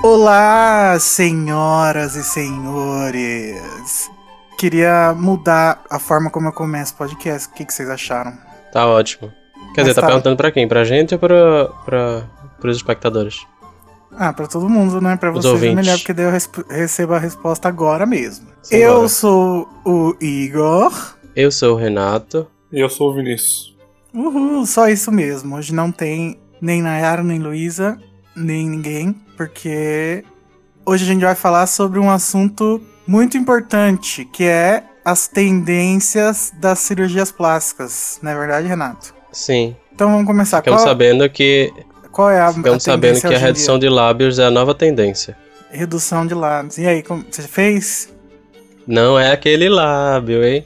Olá, senhoras e senhores. Queria mudar a forma como eu começo o podcast. O que, que vocês acharam? Tá ótimo. Quer Mas dizer, tá, tá. perguntando pra quem? Pra gente ou pra, pra, pros espectadores? Ah, pra todo mundo, né? Pra Os vocês é ouvintes. melhor, porque daí eu recebo a resposta agora mesmo. Sim, eu bora. sou o Igor. Eu sou o Renato. E eu sou o Vinícius. Uhul, só isso mesmo. Hoje não tem nem Nayara, nem Luísa, nem ninguém, porque hoje a gente vai falar sobre um assunto muito importante, que é as tendências das cirurgias plásticas. Não é verdade, Renato? Sim. Então vamos começar. Ficamos Qual, sabendo que. qual é a, a Ficamos sabendo tendência que a redução de lábios é a nova tendência. Redução de lábios. E aí, como, você fez? Não é aquele lábio, hein?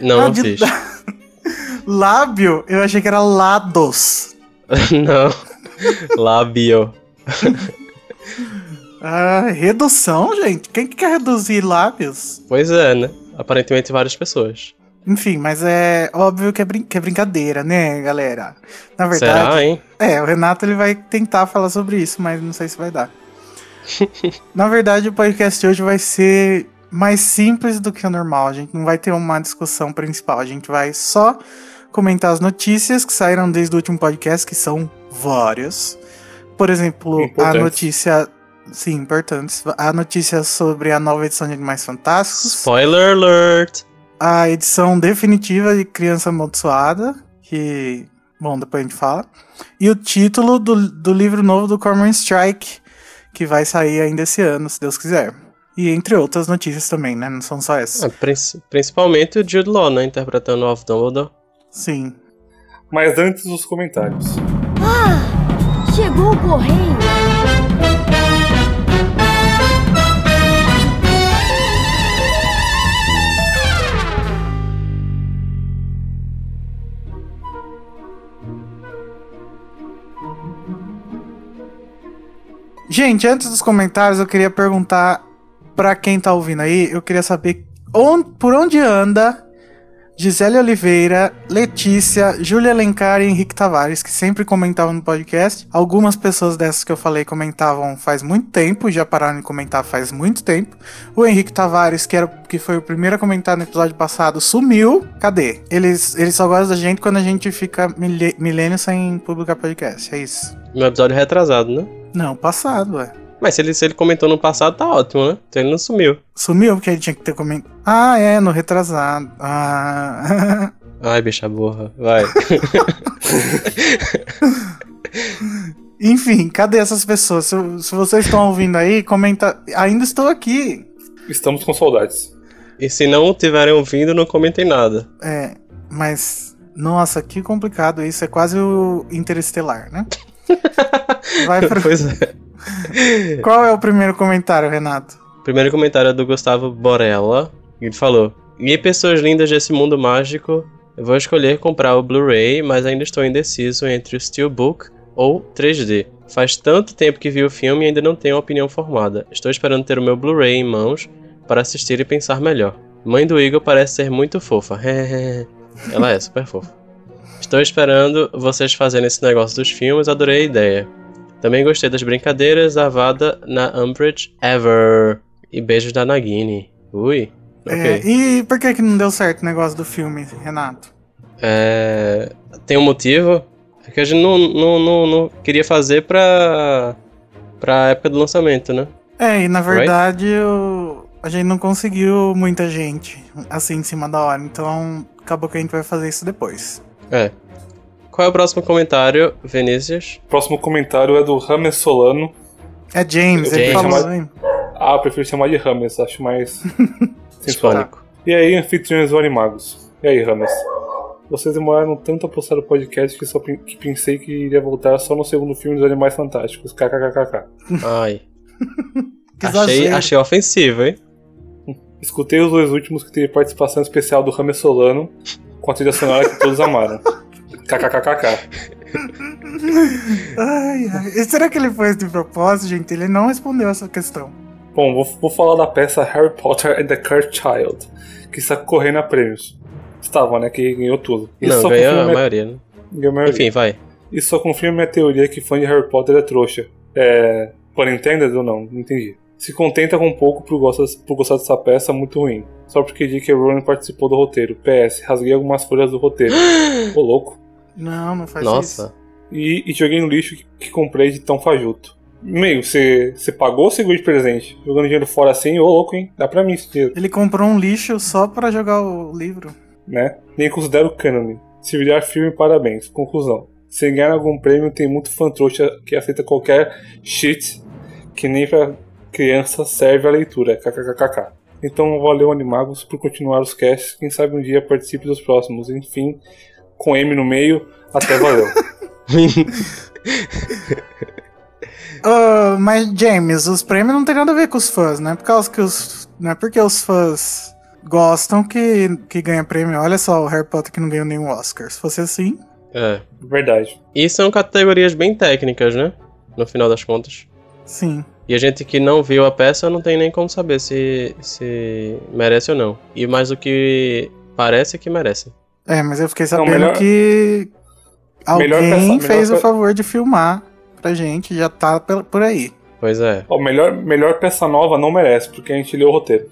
Não, Ah, não de- fiz. Lábio? Eu achei que era lados. não. Lábio. Ah, redução, gente? Quem que quer reduzir lábios? Pois é, né? Aparentemente várias pessoas. Enfim, mas é óbvio que é, brin- que é brincadeira, né, galera? Na verdade, Será, hein? é, o Renato ele vai tentar falar sobre isso, mas não sei se vai dar. Na verdade, o podcast de hoje vai ser mais simples do que o normal. A gente não vai ter uma discussão principal. A gente vai só comentar as notícias que saíram desde o último podcast, que são várias. Por exemplo, a notícia. Sim, importantes. A notícia sobre a nova edição de Animais Fantásticos Spoiler alert! a edição definitiva de Criança Amaldiçoada, que, bom, depois a gente fala, e o título do, do livro novo do Cormoran Strike, que vai sair ainda esse ano, se Deus quiser. E entre outras notícias também, né? Não são só essas. Ah, princi- principalmente o Jude Law, né? Interpretando o Alf Dumbledore. Sim. Mas antes os comentários. Chegou o correio. Gente, antes dos comentários, eu queria perguntar pra quem tá ouvindo aí, eu queria saber por onde anda Gisele Oliveira, Letícia, Júlia Alencar e Henrique Tavares, que sempre comentavam no podcast. Algumas pessoas dessas que eu falei comentavam faz muito tempo, já pararam de comentar faz muito tempo. O Henrique Tavares, que, era, que foi o primeiro a comentar no episódio passado, sumiu. Cadê? Eles, eles só gostam da gente quando a gente fica milê- milênio sem publicar podcast. É isso. No episódio retrasado, né? Não, passado, ué. Mas se ele, se ele comentou no passado, tá ótimo, né? Então ele não sumiu. Sumiu porque ele tinha que ter comentado. Ah, é, no retrasado. Ah. Ai, bicha burra. Vai. Enfim, cadê essas pessoas? Se, se vocês estão ouvindo aí, comenta. Ainda estou aqui. Estamos com saudades. e se não tiverem ouvindo, não comentem nada. É, mas. Nossa, que complicado isso. É quase o Interestelar, né? Vai pro... pois é. Qual é o primeiro comentário, Renato? Primeiro comentário é do Gustavo Borella. Ele falou: E pessoas lindas desse mundo mágico, eu vou escolher comprar o Blu-ray, mas ainda estou indeciso entre o Steelbook ou 3D. Faz tanto tempo que vi o filme e ainda não tenho uma opinião formada. Estou esperando ter o meu Blu-ray em mãos para assistir e pensar melhor. Mãe do Igor parece ser muito fofa. Ela é super fofa. Estou esperando vocês fazerem esse negócio dos filmes, adorei a ideia. Também gostei das brincadeiras, Avada na Umbridge Ever. E beijos da Nagini. Ui. Ok. É, e por que, que não deu certo o negócio do filme, Renato? É, Tem um motivo? É que a gente não, não, não, não queria fazer pra. pra época do lançamento, né? É, e na verdade o- a gente não conseguiu muita gente assim em cima da hora, então acabou que a gente vai fazer isso depois. É. Qual é o próximo comentário, Vinícius? Próximo comentário é do Rames Solano. É James, ele James. falou, Chama- hein? Ah, eu prefiro chamar de Rames, acho mais. Hispânico. E aí, anfitriões do Animagos. E aí, Rames? Vocês demoraram tanto a postar o podcast que, só que pensei que iria voltar só no segundo filme dos Animais Fantásticos. KKKKK. Ai. Que achei, achei ofensivo, hein? Escutei os dois últimos que teve participação especial do Rames Solano com a trilha sonora que todos amaram. KKKKK. Ai, ai. E será que ele fez de propósito, gente? Ele não respondeu essa questão. Bom, vou, vou falar da peça Harry Potter and the Cursed Child, que está correndo a prêmios. Estava, né? Que ganhou tudo. Isso Não, só ganhou a minha- maioria, né? ganhou a maioria. Enfim, vai. Isso só confirma minha teoria que fã de Harry Potter é trouxa. É. Por entender ou não? Não entendi. Se contenta com pouco por gostar, por gostar dessa peça muito ruim. Só porque J.K. Rowling participou do roteiro. PS, rasguei algumas folhas do roteiro. Ô louco. Não, não faz isso. Nossa. E, e joguei no lixo que, que comprei de tão fajuto. Meio, você você pagou ou você ganhou de presente? Jogando dinheiro fora assim, ô louco, hein? Dá pra mim esse dinheiro, Ele comprou um lixo só pra jogar o livro. né? Nem considero cânone. Se virar filme, parabéns. Conclusão. Se ganhar algum prêmio, tem muito fã trouxa que aceita qualquer shit que nem pra criança serve a leitura. KKKKK. Então valeu, Animagos, por continuar os casts. Quem sabe um dia participe dos próximos. Enfim, com M no meio, até valeu. Mas, James, os prêmios não tem nada a ver com os fãs, né? Por causa que os. Não é porque os fãs gostam que, que ganha prêmio. Olha só o Harry Potter que não ganhou nenhum Oscar. Se fosse assim. É. Verdade. E são categorias bem técnicas, né? No final das contas. Sim. E a gente que não viu a peça não tem nem como saber se, se merece ou não. E mais do que parece é que merece. É, mas eu fiquei Não, sabendo melhor- que Melhor alguém peça- melhor fez o favor de filmar pra gente, já tá por aí. Pois é. Ó, melhor, melhor peça nova não merece, porque a gente leu o roteiro.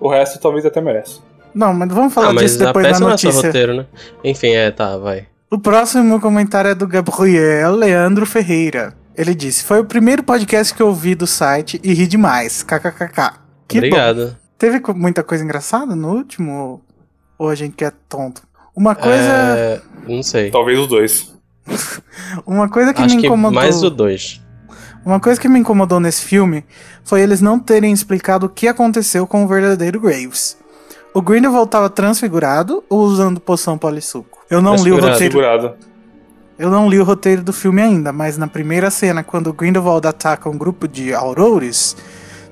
O resto talvez até merece. Não, mas vamos falar Ah, mas disso a depois peça da não é só notícia. roteiro, né? Enfim, é, tá, vai. O próximo comentário é do Gabriel Leandro Ferreira. Ele disse: Foi o primeiro podcast que eu ouvi do site e ri demais. KKKK. Que bom. Obrigado. Teve co- muita coisa engraçada no último? Ou a gente que é tonto? Uma coisa, É, não sei. Talvez os dois. uma coisa que Acho me que incomodou. mais o 2. Uma coisa que me incomodou nesse filme foi eles não terem explicado o que aconteceu com o verdadeiro Graves. O Grindelwald estava transfigurado ou usando poção polissuco? Eu não li o Transfigurado. roteiro. Segurado. Eu não li o roteiro do filme ainda, mas na primeira cena, quando o Grindelwald ataca um grupo de aurores,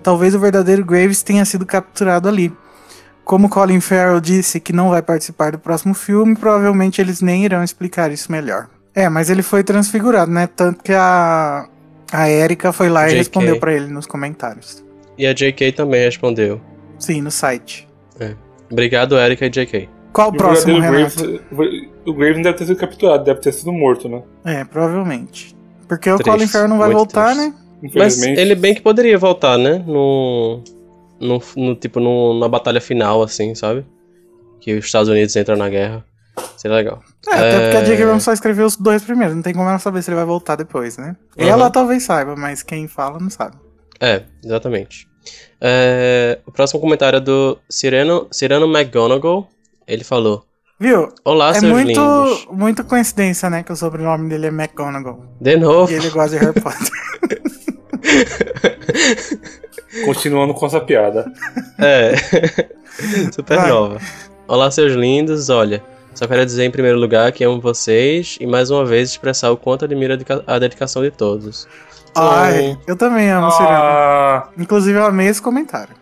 talvez o verdadeiro Graves tenha sido capturado ali. Como Colin Farrell disse que não vai participar do próximo filme, provavelmente eles nem irão explicar isso melhor. É, mas ele foi transfigurado, né? Tanto que a, a Erika foi lá e JK. respondeu pra ele nos comentários. E a JK também respondeu. Sim, no site. Obrigado, Erika e JK. Qual o próximo, verdadeiro Renato? Graves, o Graves não deve ter sido capturado, deve ter sido morto, né? É, provavelmente. Porque o Colin Farrell não vai voltar, triste. né? Mas Infelizmente. ele bem que poderia voltar, né? No. No, no tipo, no, na batalha final, assim, sabe? Que os Estados Unidos entram na guerra. Seria legal. É, até porque a É. J.K. Rowling só escreveu os dois primeiros, não tem como ela saber se ele vai voltar depois, né? Uhum. Ela talvez saiba, mas quem fala não sabe. É, exatamente. É, o próximo comentário é do Cyrano, Cyrano McGonagall. Ele falou: Viu? Olá, é seus muito, lindos. muito coincidência, né? Que o sobrenome dele é McGonagall. De novo. E ele gosta de Harry Potter. Continuando com essa piada. É. Super Vai. nova. Olá, seus lindos. Olha, só quero dizer em primeiro lugar que amo vocês e mais uma vez expressar o quanto admiro a dedica- a dedicação de todos. Ai, eu também amo. Ah, Inclusive, eu amei esse comentário.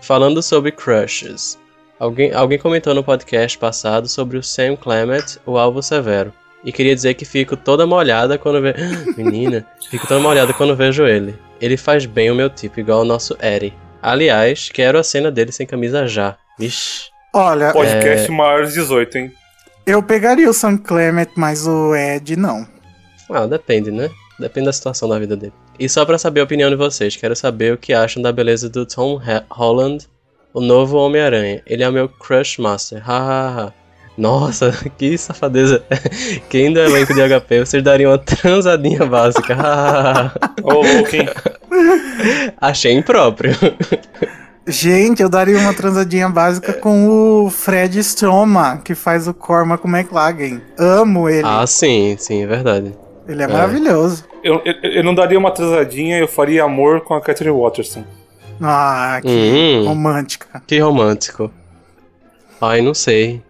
Falando sobre crushes. Alguém, alguém comentou no podcast passado sobre o Sam Clement, o alvo severo. E queria dizer que fico toda molhada quando vejo. Menina, fico toda molhada quando vejo ele. Ele faz bem o meu tipo, igual o nosso Eri. Aliás, quero a cena dele sem camisa já. Vixe. Olha, podcast É. maior de 18, hein? eu pegaria o Sam Clement, mas o Ed não. Ah, depende, né? Depende da situação da vida dele. E só pra saber a opinião de vocês, quero saber o que acham da beleza do Tom Holland, o novo Homem-Aranha. Ele é o meu crush master. Hahaha. Nossa, que safadeza. Quem do elenco de HP, vocês dariam uma transadinha básica. Ô? Achei impróprio. Gente, eu daria uma transadinha básica com o Fred Stroma, que faz o Cormac McLagan. Amo ele. Ah, sim, sim, é verdade. ele é, maravilhoso. Eu, eu, eu não daria uma atrasadinha, eu faria amor com a Catherine Watterson. Ah, que Hum. romântica. Que romântico. Ai, não sei.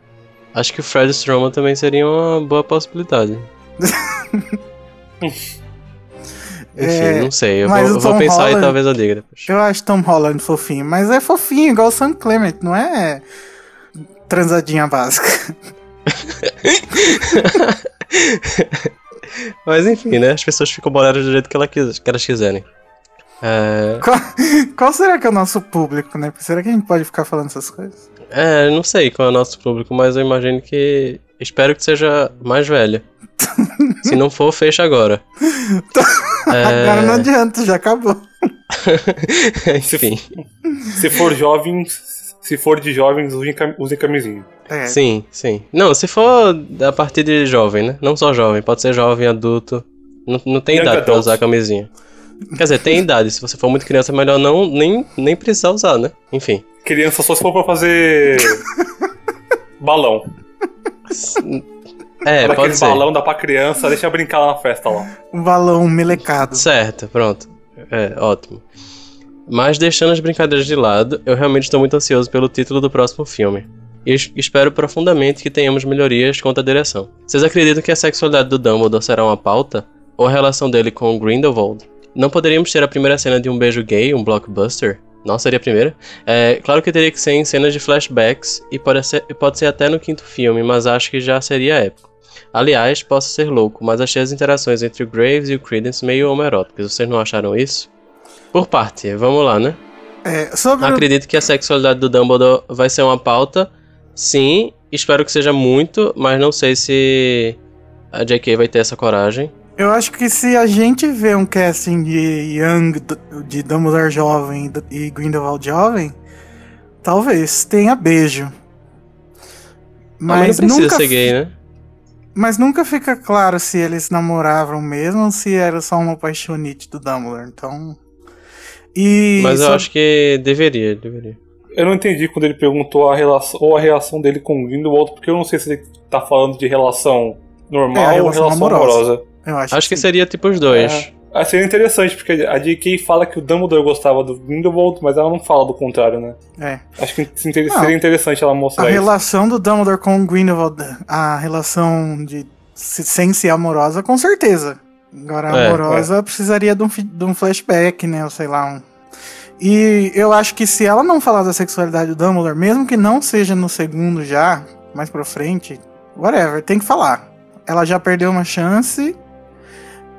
Acho que o Fred Stroma também seria uma boa possibilidade. Enfim, É, não sei. Eu vou, eu vou pensar e Holland- talvez eu diga depois. Eu acho Tom Holland fofinho, mas é fofinho, igual o Sam Clement, não é transadinha básica. Mas enfim, né? As pessoas ficam boleras do jeito que elas quiserem. É, Qual, qual será que é o nosso público, né? Será que a gente pode ficar falando essas coisas? é, não sei qual é o nosso público, mas eu imagino que. Espero que seja mais velho. Se não for, fecha agora. É, Agora não adianta, já acabou. Enfim. Se for jovem, se for de jovens, usem cam- usem camisinha. É. Sim, sim. Não, se for a partir de jovem, né? Não só jovem, pode ser jovem, adulto. Não, não tem Young idade pra adult. usar camisinha. Quer dizer, tem idade. Se você for muito criança, é melhor não nem, nem precisar usar, né? Enfim. Criança só se for pra fazer balão. É, pode aquele ser. balão, dá pra criança, deixa brincar lá na festa lá. Um balão melecado. Certo, pronto. É, ótimo. Mas deixando as brincadeiras de lado, eu realmente estou muito ansioso pelo título do próximo filme. E es- espero profundamente que tenhamos melhorias quanto à direção. Vocês acreditam que a sexualidade do Dumbledore será uma pauta? Ou a relação dele com o Grindelwald? Não poderíamos ter a primeira cena de um beijo gay, um blockbuster? Nossa, seria a primeira? É, claro que teria que ser em cenas de flashbacks e pode ser, pode ser até no quinto filme, mas acho que já seria épico. Aliás, posso ser louco, mas achei as interações entre o Graves e o Credence meio homeróticas. Vocês não acharam isso? Por parte, vamos lá, né? É, sobre Acredito que a sexualidade do Dumbledore vai ser uma pauta. Sim, espero que seja muito, mas não sei se a J.K. vai ter essa coragem. Eu acho que se a gente vê um casting de Young, de Dumbledore jovem e Grindelwald jovem, talvez tenha beijo. Mas, mas não precisa nunca, ser gay, né? mas nunca fica claro se eles namoravam mesmo ou se era só uma paixonite do Dumbledore. Então. E Mas eu acho que deveria, deveria. Eu não entendi quando ele perguntou a relação ou a reação dele com o Grindelwald, porque eu não sei se ele tá falando de relação normal É, a ou relação relação amorosa. amorosa. Eu acho, Acho que sim. seria tipo os dois. É. Ah, seria interessante, porque a J.K. fala que o Dumbledore gostava do Grindelwald, mas ela não fala do contrário, né? É. Acho que seria Não. interessante ela A mostrar isso. relação do Dumbledore com o Grindelwald, a relação de se- sem ser amorosa, com certeza. Agora, a É, amorosa precisaria de um, de um flashback, né? Ou sei lá. Um... E eu acho que se ela não falar da sexualidade do Dumbledore, mesmo que não seja no segundo já, mais pra frente, whatever, tem que falar. Ela já perdeu uma chance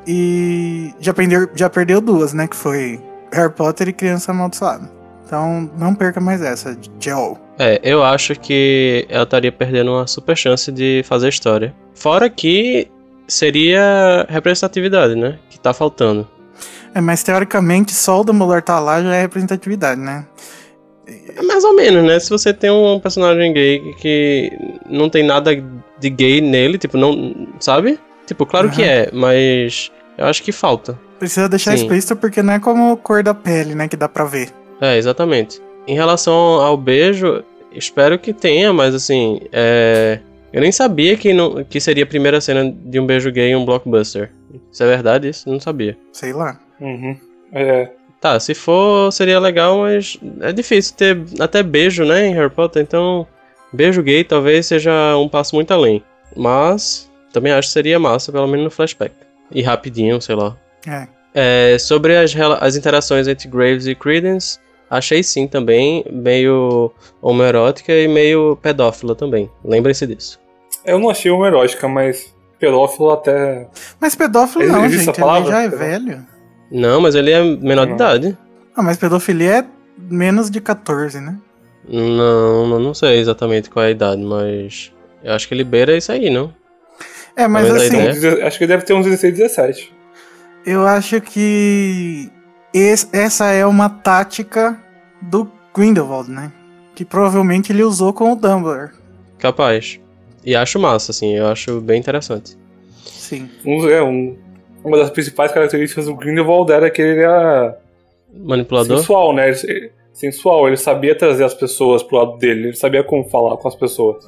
e já perdeu, já perdeu duas, né? Que foi Harry Potter e Criança Amaldiçoada. Então, não perca mais essa, Joe. É, eu acho que ela estaria perdendo uma super chance de fazer história. Fora que seria representatividade, né? Que tá faltando. É, mas teoricamente só o Dumbledore tá lá já é representatividade, né? É mais ou menos, né? Se você tem um personagem gay que não tem nada de gay nele, tipo, não. Sabe? Tipo, claro que Aham. é, mas eu acho que falta. Precisa deixar Sim. explícito porque não é como cor da pele, né? Que dá pra ver. É, exatamente. Em relação ao beijo, espero que tenha, mas assim, é. Eu nem sabia que, não, que seria a primeira cena de um beijo gay em um blockbuster. Isso é verdade? Isso? Não sabia. Sei lá. Uhum. É, Tá, se for, seria legal, mas é difícil ter até beijo, né, em Harry Potter, então beijo gay talvez seja um passo muito além. Mas também acho que seria massa, pelo menos no flashback. E rapidinho, sei lá. É. É, sobre as, as interações entre Graves e Credence, achei sim também, meio homoerótica e meio pedófila também. Lembrem-se disso. eu não achei uma erótica, mas pedófilo até. Mas pedófilo Existe não, essa gente. Ele já é Pedófilo? velho. Não, mas ele é menor de idade. Ah, mas pedofilia é menos de 14, né? Não, não, não sei exatamente qual é a idade, mas eu acho que ele beira isso aí, não? É, mas assim, ideia- Acho que deve ter uns 16, 17. eu acho que es- essa é uma tática do Grindelwald, né? Que provavelmente ele usou com o Dumbledore. Capaz. E acho massa, assim, eu acho bem interessante. Sim. Um, é, um, uma das principais características do Grindelwald era que ele era Manipulador? sensual, né? Ele, sensual, ele sabia trazer as pessoas pro lado dele, ele sabia como falar com as pessoas.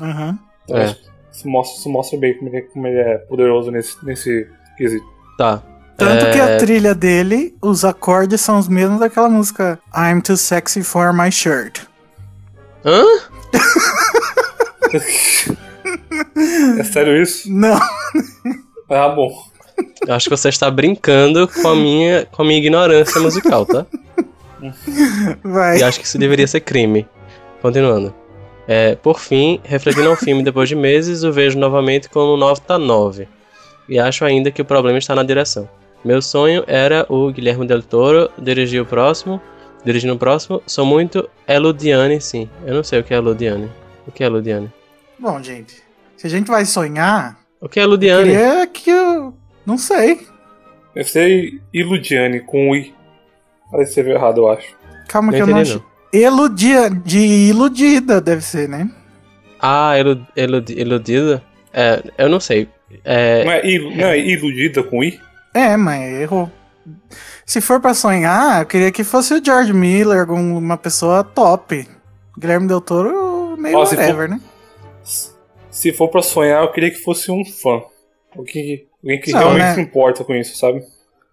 Aham. Então, É. Isso mostra, isso mostra bem como ele, como ele é poderoso nesse, nesse quesito. Tá. Tanto É, que a trilha dele, os acordes são os mesmos daquela música I'm too sexy for my shirt. Hã? É sério isso? Não, Ah, bom. Eu acho que você está brincando com a minha, com a minha ignorância musical, tá? vai. E acho que isso deveria ser crime. Continuando. É, por fim, refletindo ao filme depois de meses, o vejo novamente como nota 9. E acho ainda que o problema está na direção. Meu sonho era o Guilherme Del Toro dirigir o próximo. Dirigindo o próximo, sou muito Eludiane, sim. Eu não sei o que é Eludiane. O que é Eludiane? Bom, gente, se a gente vai sonhar, O que é Eludiane? queria que eu. Não sei. Deve ser Iludiane com I. Aí você viu errado, eu acho. Calma Não que eu não achei. Eludia, de iludida, deve ser, né? Ah, elu, eludi- iludida? É, eu não sei. É, Não, é ilu, não é iludida com I? É, mas errou. Se for pra sonhar, eu queria que fosse o George Miller, alguma pessoa top. Guilherme Del Toro, meio Ó, se for- whatever, né? Se for pra sonhar, eu queria que fosse um fã. Alguém, alguém que Não, realmente né? se importa com isso, sabe?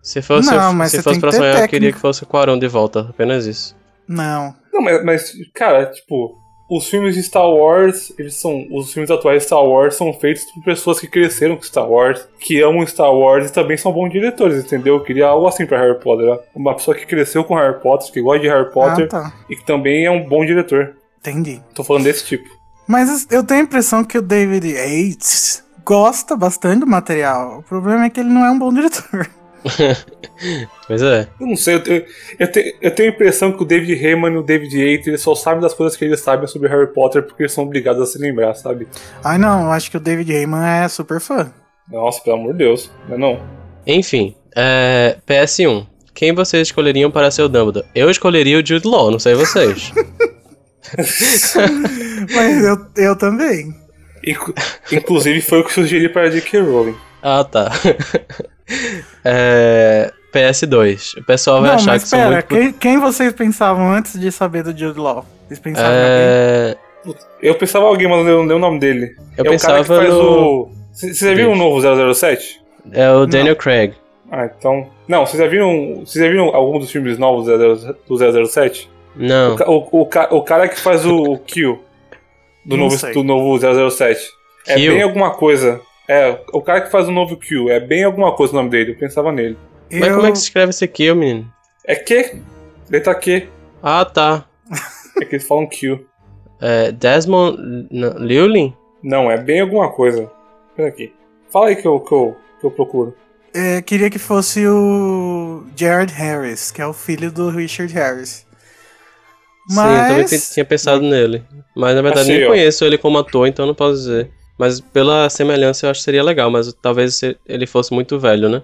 se fosse, Não, mas se fosse pra sonhar, eu queria técnica. que fosse o Quarão de volta. Apenas isso. Não. Não, mas, mas, cara, tipo, os filmes de Star Wars, eles são. Os filmes atuais de Star Wars são feitos por pessoas que cresceram com Star Wars, que amam Star Wars e também são bons diretores, entendeu? Eu queria algo assim pra Harry Potter. né? Uma pessoa que cresceu com Harry Potter, que gosta de Harry Potter Ah, tá. e que também é um bom diretor. Entendi. Tô falando desse tipo. Mas eu tenho a impressão que o David Yates gosta bastante do material. O problema é que ele não é um bom diretor. Pois é. Eu não sei, eu, tenho- eu, tenho, eu tenho a impressão que o David Heyman e o David Yates eles só sabem das coisas que eles sabem sobre Harry Potter porque eles são obrigados a se lembrar, sabe? Ai, não, eu acho que o David Heyman é super fã. Nossa, pelo amor de Deus, não é não? Enfim, é, PS1. Quem vocês escolheriam para ser o Dumbledore? Eu escolheria o Jude Law, não sei vocês. Mas eu, eu também. Inclu- Inclusive foi o que sugeri para a J.K. Rowling. ah, tá. É, PS2. O pessoal vai não, achar mas que pera, muito... quem, quem vocês pensavam antes de saber do Jude Law? Vocês pensavam? É, Eu pensava em alguém, mas não dei- não o nome dele. eu é o cara que pensava faz no... o. Vocês já viram o novo 007? É o Daniel Craig. Ah, então. Não, vocês já viram. Vocês já viram algum dos filmes novos do 007? Não. O, o, o, o cara que faz o, o Kill do Não novo, sei. do novo 007. É Kill? bem alguma coisa. É, o cara que faz o novo Kill. É bem alguma coisa o nome dele. Eu pensava nele. Mas Eu- como é que se escreve esse kill, menino? É que? Letra Q. Ah, tá. É que eles falam Kill. É, Desmond Llewellyn? Não, é bem alguma coisa. Pera aqui. Fala aí que eu, que eu, que eu procuro. é, queria que fosse o Jared Harris, que é o filho do Richard Harris. Sim, eu também Mas tinha pensado nele. Mas na verdade Achei, nem ó. conheço ele como ator, então não posso dizer. Mas pela semelhança eu acho que seria legal, mas talvez se ele fosse muito velho, né?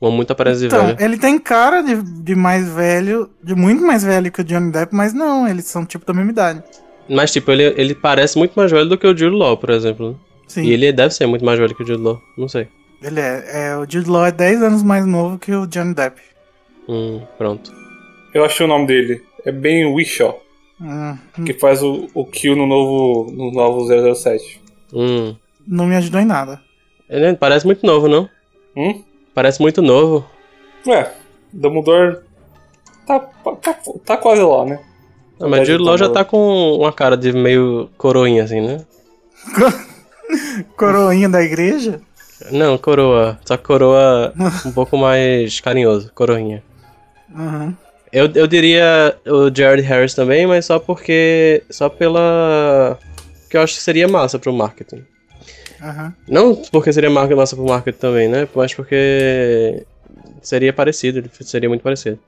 Com muita aparência de então, velho. ele tem cara de, de mais velho, de muito mais velho que o Johnny Depp, mas não, eles são tipo da mesma idade. Mas tipo, ele, ele parece muito mais velho do que o Jude Law, por exemplo. né? Sim, E ele deve ser muito mais velho que o Jude Law, não sei. ele é, é. O Jude Law é 10 anos mais novo que o Johnny Depp. Hum, pronto. Eu achei o nome dele. É Ben Whishaw. Hum, Que faz o, o Kill no novo, no novo 007. Hum. não me ajudou em nada. Ele parece muito novo, não? Hum? Parece muito novo. Ué, Dumbledore tá, tá, tá quase lá, né? Ah, mas Jude Law já tá com uma cara de meio coroinha, assim, né? Coroinha da igreja? Não, coroa. Só que coroa um pouco mais carinhoso. Coroinha. Uhum. Eu, eu diria o Jared Harris também, mas só porque. Só pela. Que eu acho que seria massa pro marketing. Uhum. Não porque seria massa pro marketing também, né? Mas porque. Seria parecido, seria muito parecido.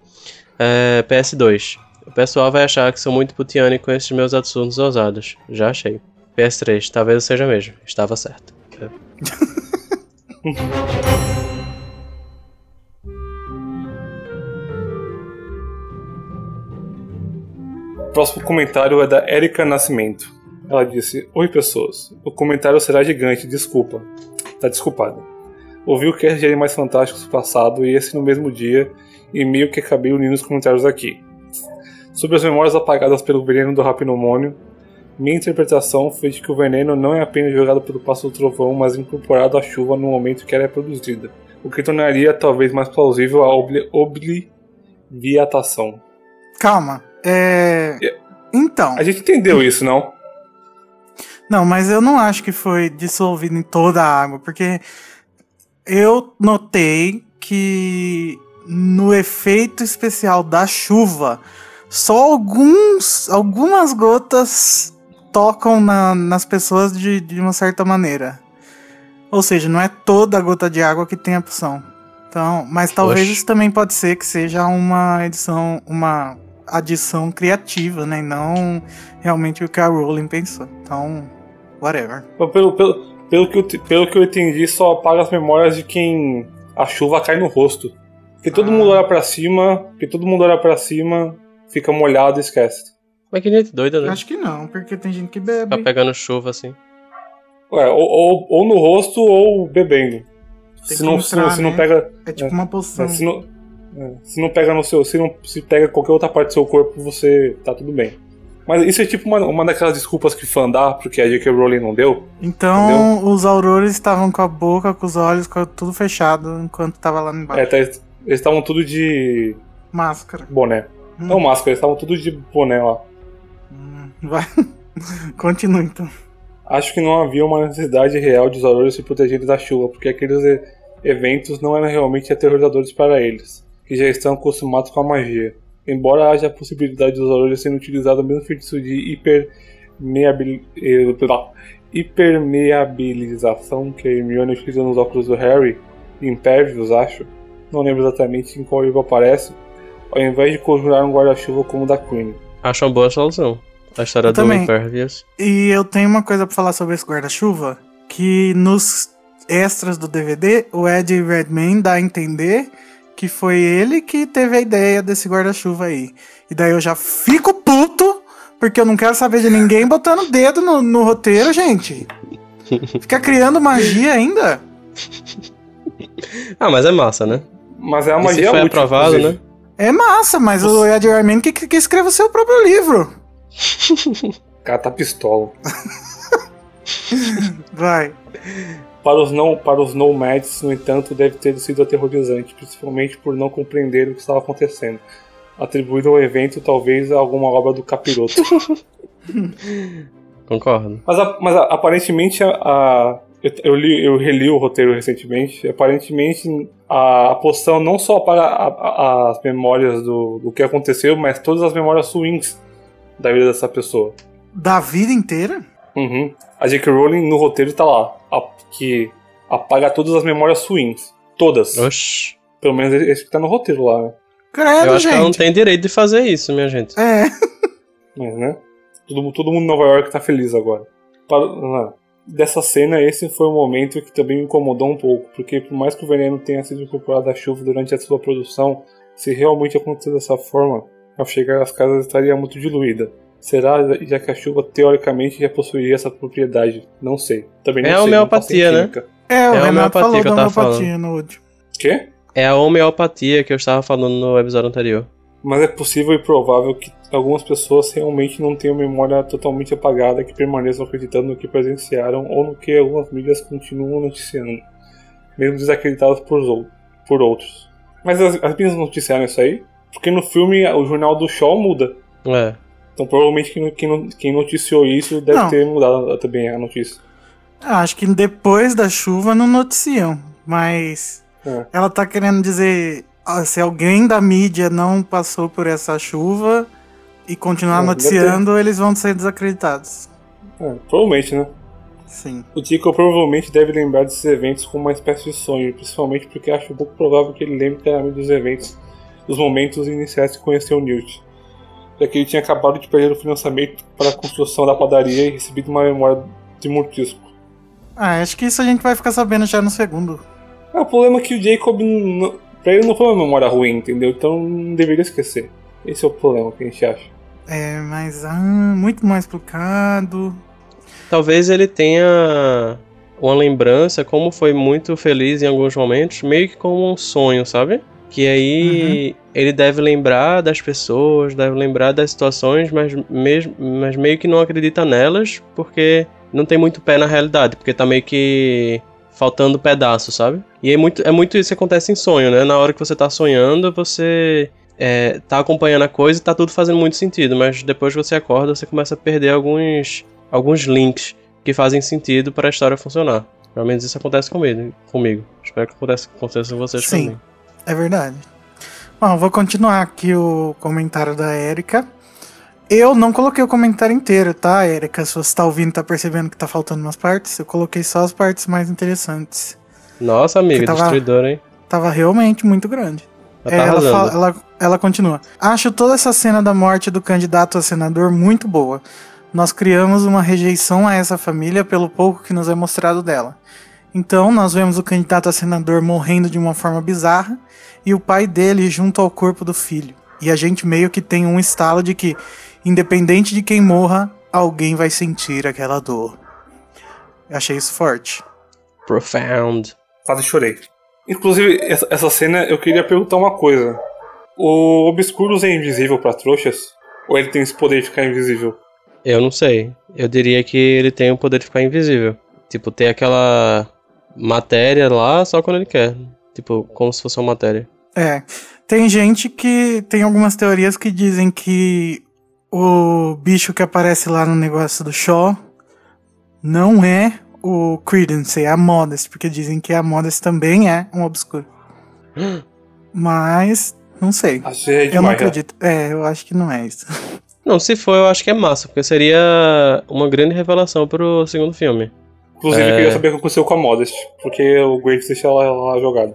É, PS2. O pessoal vai achar que sou muito putiane com esses meus assuntos ousados. Já achei. PS3, talvez eu seja mesmo. Estava certo. É. O próximo comentário é da Erika Nascimento. Ela disse: Oi, pessoas. O comentário será gigante, desculpa. Tá desculpada. Ouvi o cast de Animais Fantásticos passado e esse no mesmo dia, e meio que acabei unindo os comentários aqui. Sobre as memórias apagadas pelo veneno do rapinomônio, minha interpretação foi de que o veneno não é apenas jogado pelo passo do trovão, mas incorporado à chuva no momento que ela é produzida, o que tornaria talvez mais plausível a obli obliviatação. Calma. É. Então. A gente entendeu isso, não? Não, mas eu não acho que foi dissolvido em toda a água, porque eu notei que no efeito especial da chuva, só alguns, algumas gotas tocam na- nas pessoas de, de uma certa maneira. Ou seja, não é toda a gota de água que tem a poção. Então, mas talvez isso também pode ser que seja uma edição, uma adição criativa, né? E não realmente o que a Rowling pensou. Então, whatever. Pelo, pelo, pelo, que eu, pelo que eu entendi, só apaga as memórias de quem a chuva cai no rosto. Porque todo Ah. mundo olha pra cima, porque todo mundo olha pra cima, fica molhado e esquece. Mas que gente doida, né? Acho que não, porque tem gente que bebe. pegando chuva assim. Ué, ou, ou, ou no rosto ou bebendo. Tem Se não, se, entrar, não, se não né? pega. É tipo É. uma poção. Se não, é, se não pega no seu. Se não se pega qualquer outra parte do seu corpo, você tá tudo bem. Mas isso é tipo uma, uma daquelas desculpas que fã dá, porque a J.K. Rowling não deu. Então, os aurores estavam com a boca, com os olhos, com tudo fechado enquanto tava lá embaixo. É, tá- eles estavam tudo de Máscara. boné. Hum. Não máscara, eles estavam tudo de boné lá. Hum, Vai. Continua então. Acho que não havia uma necessidade real de os aurores se protegerem da chuva, porque aqueles eventos não eram realmente aterrorizadores para eles, que já estão acostumados com a magia. Embora haja a possibilidade dos aurores serem utilizados no mesmo feitiço de hipermeabil... eh, hipermeabilização que a Hermione utiliza nos óculos do Harry, Impervious, acho. Não lembro exatamente em qual livro aparece. Ao invés de conjurar um guarda-chuva como o da Queen. Acho uma boa solução. A história Eu do também. Impervious. E eu tenho uma coisa pra falar sobre esse guarda-chuva, que nos extras do DVD, o Ed Redmayne dá a entender que foi ele que teve a ideia desse guarda-chuva aí. E daí eu já fico puto, porque eu não quero saber de ninguém botando o dedo no, no roteiro, gente. Fica criando magia ainda? Ah, mas é massa, né? Mas é uma magia foi útil, aprovado, inclusive. né? É massa, mas o Ed Redmayne que, que escreva o seu próprio livro. O cara tá pistola. Vai. Para os, não, para os nomads, no entanto, deve ter sido aterrorizante, principalmente por não compreender o que estava acontecendo. Atribuído ao evento, talvez, a alguma obra do capiroto. Concordo. mas, a- mas a- aparentemente, a, a- eu, eu, li, eu reli o roteiro recentemente. Aparentemente, a, a poção não só apaga a- a- as memórias do, do que aconteceu, mas todas as memórias ruins da vida dessa pessoa. Da vida inteira? Uhum. A J.K. Rowling no roteiro tá lá, a- que apaga todas as memórias ruins. Todas. Oxi. Pelo menos esse que tá no roteiro lá, né? Credo, Eu acho que ela não gente. tem direito de fazer isso, minha gente. É. Mas, né? Todo, todo mundo em Nova York tá feliz agora. Para- ah, dessa cena, esse foi o momento que também me incomodou um pouco, porque por mais que o veneno tenha sido incorporado à chuva durante a sua produção, se realmente aconteceu dessa forma, ao chegar às casas estaria muito diluída. Será, já que a chuva teoricamente já possuiria essa propriedade? Não sei. Também não É sei. a não homeopatia, né? É, o É a Renato homeopatia falou que eu tava homeopatia no último. Quê? É a homeopatia que eu estava falando no episódio anterior. Mas é possível e provável que algumas pessoas realmente não tenham memória totalmente apagada que permaneçam acreditando no que presenciaram ou no que algumas mídias continuam noticiando, mesmo desacreditadas por, ou- por outros. Mas as, as mídias noticiaram isso aí? Porque no filme o jornal do Shaw muda. É. Então provavelmente quem, quem, noticiou isso deve Não. ter mudado também a notícia. Ah, Acho que depois da chuva não noticiam, mas É. ela tá querendo dizer ah, se alguém da mídia não passou por essa chuva e continuar Bom, noticiando, eles vão ser desacreditados. É, provavelmente, né? Sim. O Tico provavelmente deve lembrar desses eventos como uma espécie de sonho, principalmente porque acho pouco provável que ele lembre claramente dos eventos, dos momentos iniciais que conheceu o Newt. Já que ele tinha acabado de perder o financiamento para a construção da padaria e recebido uma memória de mortisco. Ah, acho que isso a gente vai ficar sabendo já no segundo. É, o problema é que o Jacob, não, pra ele não foi uma memória ruim, entendeu? Então não deveria esquecer. Esse é o problema que a gente acha. É, mas ah, muito mal explicado. Talvez ele tenha uma lembrança, como foi muito feliz em alguns momentos, meio que como um sonho, sabe? Que aí ele deve lembrar das pessoas, deve lembrar das situações, mas, mesmo, mas meio que não acredita nelas, porque não tem muito pé na realidade, porque tá meio que faltando pedaço, sabe? E é muito, é muito isso que acontece em sonho, né? Na hora que você tá sonhando, você é, tá acompanhando a coisa e tá tudo fazendo muito sentido, mas depois que você acorda, você começa a perder alguns, alguns links que fazem sentido para a história funcionar. Pelo menos isso acontece comigo. comigo. Espero que aconteça, aconteça com vocês Sim. também. É verdade. Bom, vou continuar aqui o comentário da Érica. Eu não coloquei o comentário inteiro, tá, Erika? Se você tá ouvindo, tá percebendo que tá faltando umas partes, eu coloquei só as partes mais interessantes. Nossa, amiga, tava- destruidor, hein? Tava realmente muito grande. Ela É, tá ela, fala- ela, ela continua. Acho toda essa cena da morte do candidato a senador muito boa. Nós criamos uma rejeição a essa família pelo pouco que nos é mostrado dela. Então, nós vemos o candidato a senador morrendo de uma forma bizarra e o pai dele junto ao corpo do filho. E a gente meio que tem um estalo de que, independente de quem morra, alguém vai sentir aquela dor. Eu achei isso forte. Profound. Quase chorei. Inclusive, essa, essa cena eu queria perguntar uma coisa. O Obscuros é invisível pra trouxas? Ou ele tem esse poder de ficar invisível? Eu não sei. Eu diria que ele tem o poder de ficar invisível. Tipo, ter aquela matéria lá só quando ele quer. Tipo, como se fosse uma matéria. É. Tem gente que. Tem algumas teorias que dizem que o bicho que aparece lá no negócio do Shaw não é o Credence, é a Modest, porque dizem que a Modest também é um obscuro. Mas. Não sei. Achei Eu não né? acredito. É, eu acho que não é isso. Não, se for, eu acho que é massa, porque seria uma grande revelação pro segundo filme. Inclusive, É. eu queria saber o que aconteceu com a Modest. Porque o Graves deixa ela lá jogada.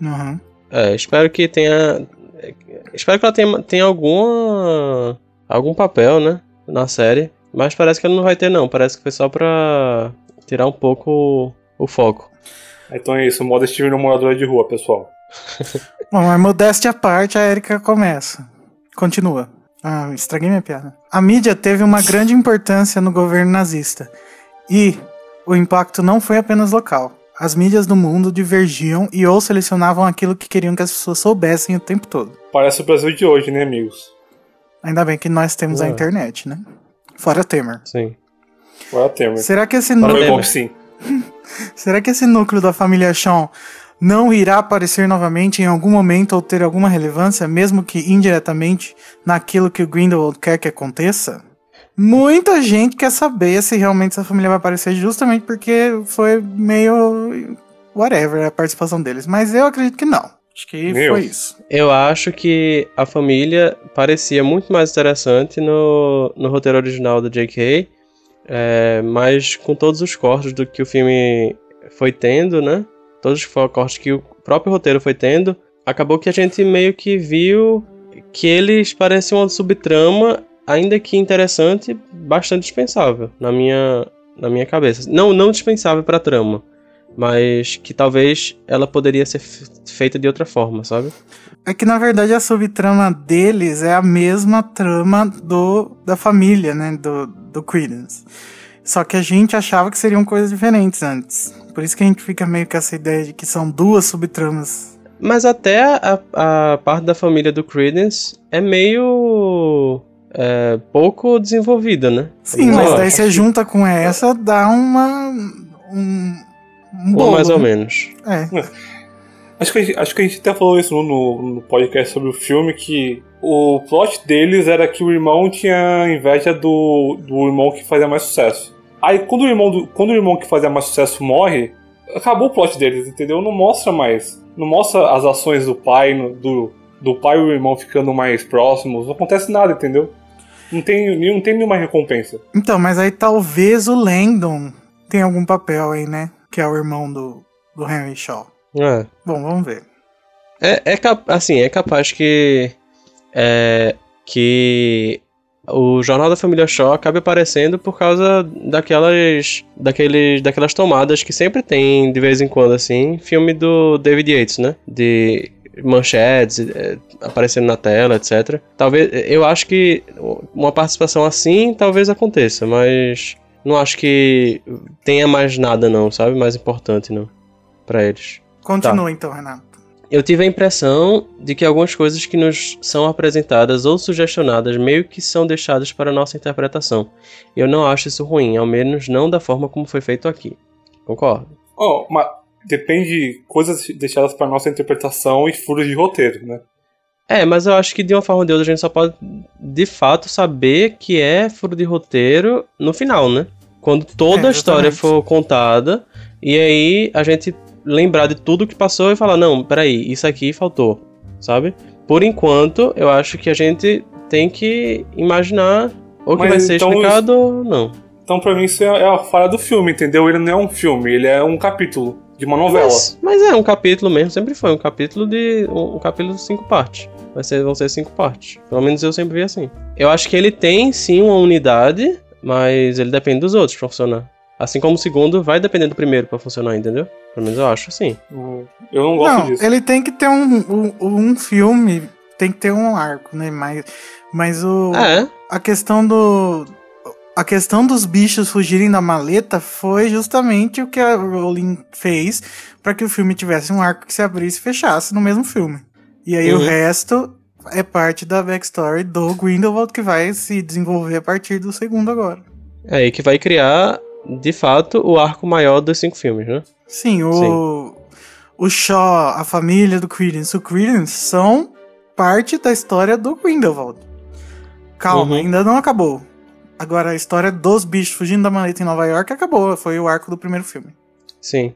Uhum. É, espero que tenha. Espero que ela tenha, tenha alguma. algum papel, né? Na série. Mas parece que ela não vai ter, não. Parece que foi só pra tirar um pouco o foco. Então é isso, Modest virou moradora de rua, pessoal. Bom, mas modéstia à parte, a Erika começa. Continua. Ah, estraguei minha piada. A mídia teve uma grande importância no governo nazista. E o impacto não foi apenas local. As mídias do mundo divergiam e ou selecionavam aquilo que queriam que as pessoas soubessem o tempo todo. Parece o Brasil de hoje, né, amigos? Ainda bem que nós temos a Ué. internet, né? Fora Temer. Sim. Agora temos. Será que esse núcleo, Temer. sim. será que esse núcleo da família Shaw não irá aparecer novamente em algum momento ou ter alguma relevância, mesmo que indiretamente, naquilo que o Grindelwald quer que aconteça? Muita gente quer saber se realmente essa família vai aparecer justamente porque foi meio whatever a participação deles. Mas eu acredito que não. Acho que Meu. foi isso. Eu acho que a família parecia muito mais interessante no, no roteiro original do J.K., é, mas com todos os cortes do que o filme foi tendo, né? Todos os cortes que o próprio roteiro foi tendo, acabou que a gente meio que viu que eles pareciam uma subtrama, ainda que interessante, bastante dispensável na minha, na minha cabeça. Não, não dispensável pra trama, mas que talvez ela poderia ser feita de outra forma, sabe? É que na verdade a subtrama deles é a mesma trama do da família, né? Do, do Credence. Só que a gente achava que seriam coisas diferentes antes. Por isso que a gente fica meio com essa ideia de que são duas subtramas. Mas até a, a parte da família do Credence é meio. É, pouco desenvolvida, né? Sim, mas daí você junta com essa, dá uma. um. um Ou bolo, mais ou né? menos. É. Acho que, a gente, acho que a gente até falou isso no- no, no podcast sobre o filme, que o plot deles era que o irmão tinha inveja do, do irmão que fazia mais sucesso. Aí quando o, irmão do- quando o irmão que fazia mais sucesso morre, acabou o plot deles, entendeu? Não mostra mais. Não mostra as ações do pai, no- do, do pai e o irmão ficando mais próximos. Não acontece nada, entendeu? Não tem, não tem nenhuma recompensa. Então, mas aí talvez o Landon tenha algum papel aí, né? Que é o irmão do, do Henry Shaw. É. Bom, vamos ver. É, é assim, é capaz que. É, que o Jornal da Família Shaw acabe aparecendo por causa daquelas, daqueles, daquelas tomadas que sempre tem de vez em quando, assim, filme do David Yates, né? De manchetes é, aparecendo na tela, etc. Talvez, eu acho que uma participação assim talvez aconteça, mas não acho que tenha mais nada não, sabe? Mais importante não para eles. Continua então, Renato. Eu tive a impressão de que algumas coisas que nos são apresentadas ou sugestionadas meio que são deixadas para nossa interpretação. Eu não acho isso ruim, ao menos não da forma como foi feito aqui. Concordo. Oh, mas depende de coisas deixadas para nossa interpretação e furos de roteiro, né? É, mas eu acho que de uma forma ou de outra a gente só pode de fato saber que é furo de roteiro no final, né? Quando toda É, a história for contada e aí a gente lembrar de tudo que passou e falar, não, peraí, isso aqui faltou, sabe? Por enquanto, eu acho que a gente tem que imaginar ou que Mas vai ser então explicado ou não. Então, pra mim, isso é, é a falha do filme, entendeu? Ele não é um filme, ele é um capítulo de uma novela. Mas, mas é um capítulo mesmo, sempre foi um capítulo de um, um capítulo de cinco partes. Vai ser, vão ser cinco partes. Pelo menos eu sempre vi assim. Eu acho que ele tem sim uma unidade, mas ele depende dos outros pra funcionar. Assim como o segundo vai depender do primeiro pra funcionar, entendeu? Pelo menos eu acho assim. Eu não gosto Não, disso. ele tem que ter um, um, um filme, tem que ter um arco, né? Mas, mas o, É, a questão do. A questão dos bichos fugirem da maleta foi justamente o que a Rowling fez para que o filme tivesse um arco que se abrisse e fechasse no mesmo filme. E aí o Uhum. resto é parte da backstory do Grindelwald que vai se desenvolver a partir do segundo agora. é aí que vai criar, de fato, o arco maior dos cinco filmes, né? Sim, o, o Shaw, a família do Credence, o Credence são parte da história do Grindelwald. Calma, Uhum. ainda não acabou. Agora a história dos bichos fugindo da maleta em Nova York acabou, foi o arco do primeiro filme. Sim.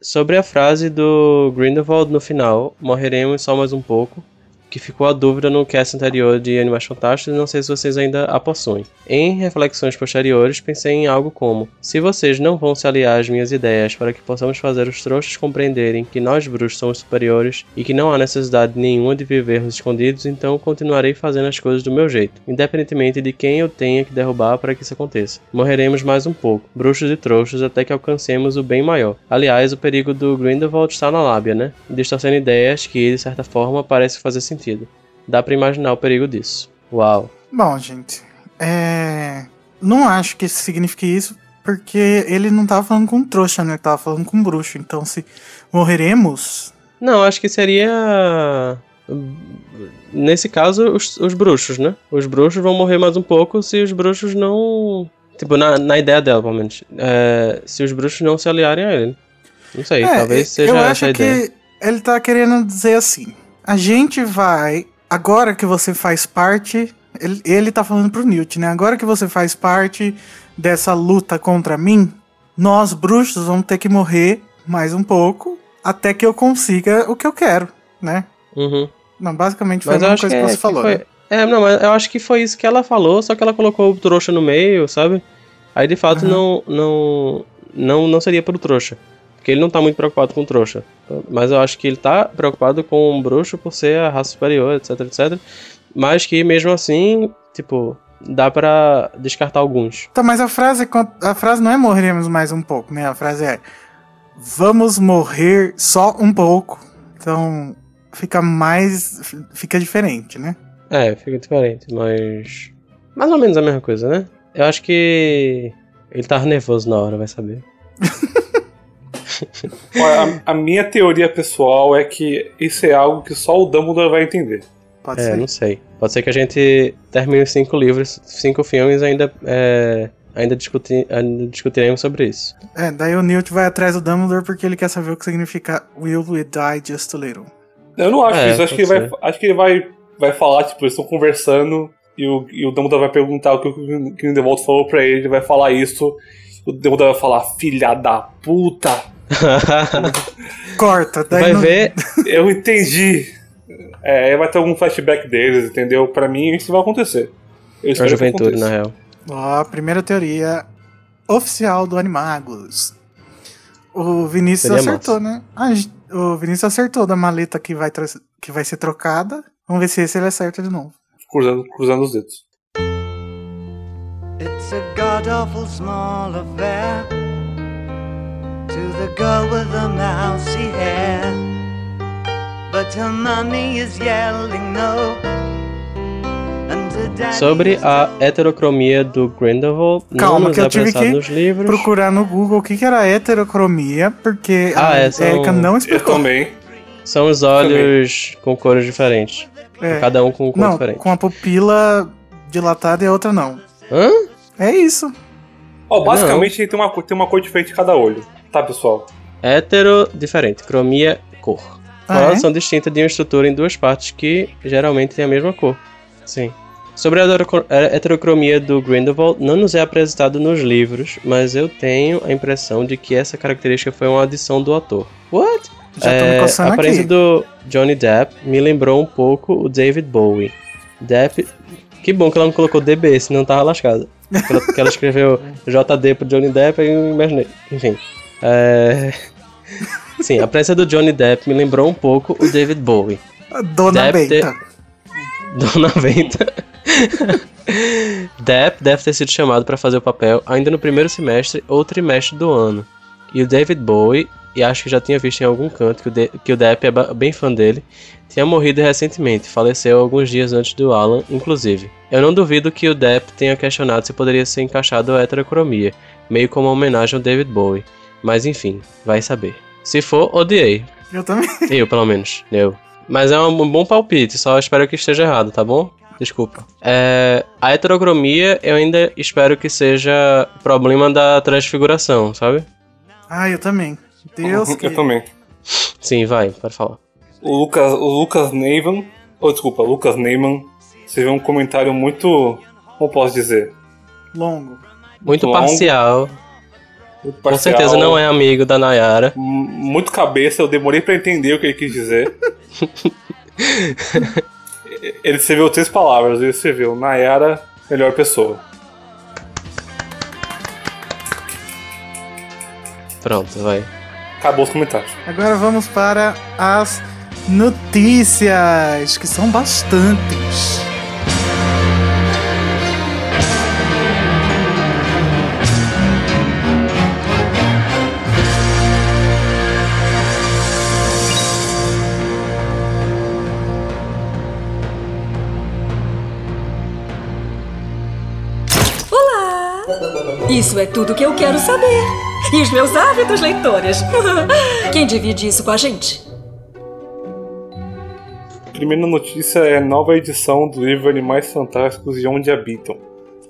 Sobre a frase do Grindelwald no final, morreremos só mais um pouco, que ficou a dúvida no cast anterior de Animais Fantásticos e não sei se vocês ainda a possuem. Em reflexões posteriores, pensei em algo como: se vocês não vão se aliar às minhas ideias para que possamos fazer os trouxas compreenderem que nós bruxos somos superiores e que não há necessidade nenhuma de vivermos escondidos, então continuarei fazendo as coisas do meu jeito, independentemente de quem eu tenha que derrubar para que isso aconteça. Morreremos mais um pouco, bruxos e trouxas, até que alcancemos o bem maior. Aliás, o perigo do Grindelwald está na lábia, né? Distorcendo ideias que, de certa forma, parece fazer sentido. Dá pra imaginar o perigo disso. Uau. Bom, gente, é... não acho que isso signifique isso, porque ele não tava falando com trouxa, né? Ele tava falando com bruxo. Então, se morreremos, Não, acho que seria. Nesse caso, os, os bruxos, né? Os bruxos vão morrer mais um pouco se os bruxos não. Tipo, na, na ideia dela, pelo menos. É, se os bruxos não se aliarem a ele. Não sei, É, talvez seja eu essa acho a ideia. que ele tá querendo dizer assim: a gente vai. Agora que você faz parte. Ele, ele tá falando pro Newt, né? Agora que você faz parte dessa luta contra mim, nós bruxos vamos ter que morrer mais um pouco até que eu consiga o que eu quero, né? Uhum. Não, basicamente foi Mas a eu mesma coisa que, que, é, você que falou, foi... né? É, não, mas eu acho que foi isso que ela falou, só que ela colocou o trouxa no meio, sabe? Aí de fato Aham. não, não, não, não seria pro trouxa. Porque ele não tá muito preocupado com trouxa. Mas eu acho que ele tá preocupado com o bruxo por ser a raça superior, etc, etc. Mas que mesmo assim, tipo, dá pra descartar alguns. Tá, mas a frase, a frase não é morreremos mais um pouco, né? A frase é vamos morrer só um pouco. Então fica mais. fica diferente, né? É, fica diferente, mas. Mais ou menos a mesma coisa, né? Eu acho que. Ele tava nervoso na hora, vai saber. Olha, a, a minha teoria pessoal é que isso é algo que só o Dumbledore vai entender. Pode É, ser. não sei. Pode ser que a gente termine os cinco livros, cinco filmes ainda. É, ainda, discuti, ainda discutiremos sobre isso. É, daí o Newt vai atrás do Dumbledore porque ele quer saber o que significa Will we die just a little. Eu não acho É, isso, acho que, vai, acho que ele vai, vai falar, tipo, eles estão conversando e o, e o Dumbledore vai perguntar o que o Grindelwald falou pra ele, ele vai falar isso, o Dumbledore vai falar, filha da puta, Corta, daí vai não- ver. eu entendi. É, vai ter algum flashback deles, entendeu? Pra mim isso vai acontecer. Eu A espero juventude, na real. Ó, a primeira teoria oficial do Animagos. O Vinícius Seria acertou, né? Ah, j- o Vinícius acertou da maleta que vai, que vai ser trocada. Vamos ver se esse ele acerta de novo. Cruzando, cruzando os dedos. It's a god awful small affair to the girl with the mousy hair. But her mommy is yelling no. Sobre a heterocromia do Grindelwald, Calma, não nos que eu é tive que nos livros. Procurar no Google o que, que era heterocromia, porque Ah, a é, são- Erika não Eu explicou. também. São os olhos com cores diferentes. É. Cada um com cor Não, diferente. com a pupila dilatada e a outra não. Hã? É isso. Ó, basicamente tem uma, tem uma cor diferente em cada olho, tá, pessoal? Hétero, diferente. Cromia, cor. Ah, Cor é? são distintas de uma estrutura em duas partes que geralmente têm a mesma cor. Sim. Sobre a heterocro- a heterocromia do Grindelwald, não nos é apresentado nos livros, mas eu tenho a impressão de que essa característica foi uma adição do ator. What? Já tô me É, a aparência aqui. do Johnny Depp me lembrou um pouco o David Bowie. Depp, Que bom que ela não colocou DB, senão tava lascado. Porque ela escreveu JD pro Johnny Depp e eu imaginei. Enfim. É... Sim, a presença do Johnny Depp me lembrou um pouco o David Bowie. Dona Depp Benta. Dona Venta. Depp deve ter sido chamado para fazer o papel ainda no primeiro semestre ou trimestre do ano. E o David Bowie, e acho que já tinha visto em algum canto que o, De que o Depp é bem fã dele, tinha morrido recentemente, faleceu alguns dias antes do Alan, inclusive. Eu não duvido que o Depp tenha questionado se poderia ser encaixado a heterocromia, meio como uma homenagem ao David Bowie. Mas enfim, vai saber. Se for, odiei. Eu também. Eu, pelo menos. Eu. Mas é um bom palpite, só espero que esteja errado, tá bom? Desculpa. É, a heterocromia eu ainda espero que seja problema da transfiguração, sabe? Ah, eu também. Deus que... Eu também. Sim, vai, pode falar. O Lucas, o Lucas Neyman, ou desculpa, Lucas Neyman, você viu um comentário muito, como posso dizer? Longo. Muito Longo, parcial. Com certeza não é amigo da Nayara. Muito cabeça, eu demorei pra entender o que ele quis dizer. ele escreveu três palavras, ele escreveu Nayara, melhor pessoa. Pronto, vai. Acabou os comentários. Agora vamos para as notícias, que são bastantes. Isso é tudo que eu quero saber. E os meus hábitos leitores. Quem divide isso com a gente? Primeira notícia é a nova edição do livro Animais Fantásticos e Onde Habitam.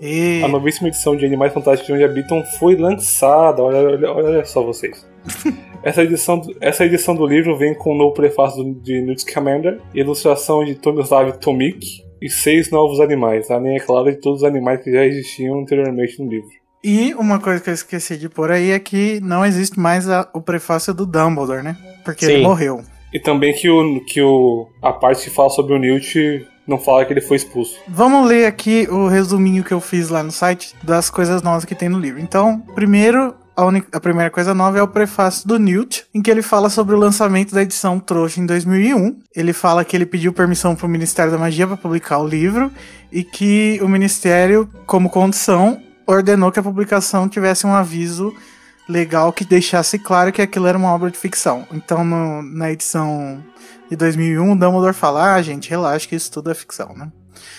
E... A novíssima edição de Animais Fantásticos e Onde Habitam foi lançada. Olha, olha, olha só vocês. Essa edição, do- essa edição do livro vem com um novo prefácio de Newt Scamander, ilustração de Tomislav Tomik e seis novos animais, além, é claro, de todos os animais que já existiam anteriormente no livro. E uma coisa que eu esqueci de pôr aí é que não existe mais a- o prefácio do Dumbledore, né? Porque ele Sim. morreu. E também que, o, que o, a parte que fala sobre o Newt não fala que ele foi expulso. Vamos ler aqui o resuminho que eu fiz lá no site das coisas novas que tem no livro. Então, primeiro, a, a primeira coisa nova é o prefácio do Newt, em que ele fala sobre o lançamento da edição Trouxa em 2001. Ele fala que ele pediu permissão para o Ministério da Magia para publicar o livro e que o Ministério, como condição, ordenou que a publicação tivesse um aviso legal que deixasse claro que aquilo era uma obra de ficção. Então, no- na edição de 2001, o Dumbledore fala: Ah, gente, relaxa que isso tudo é ficção, né?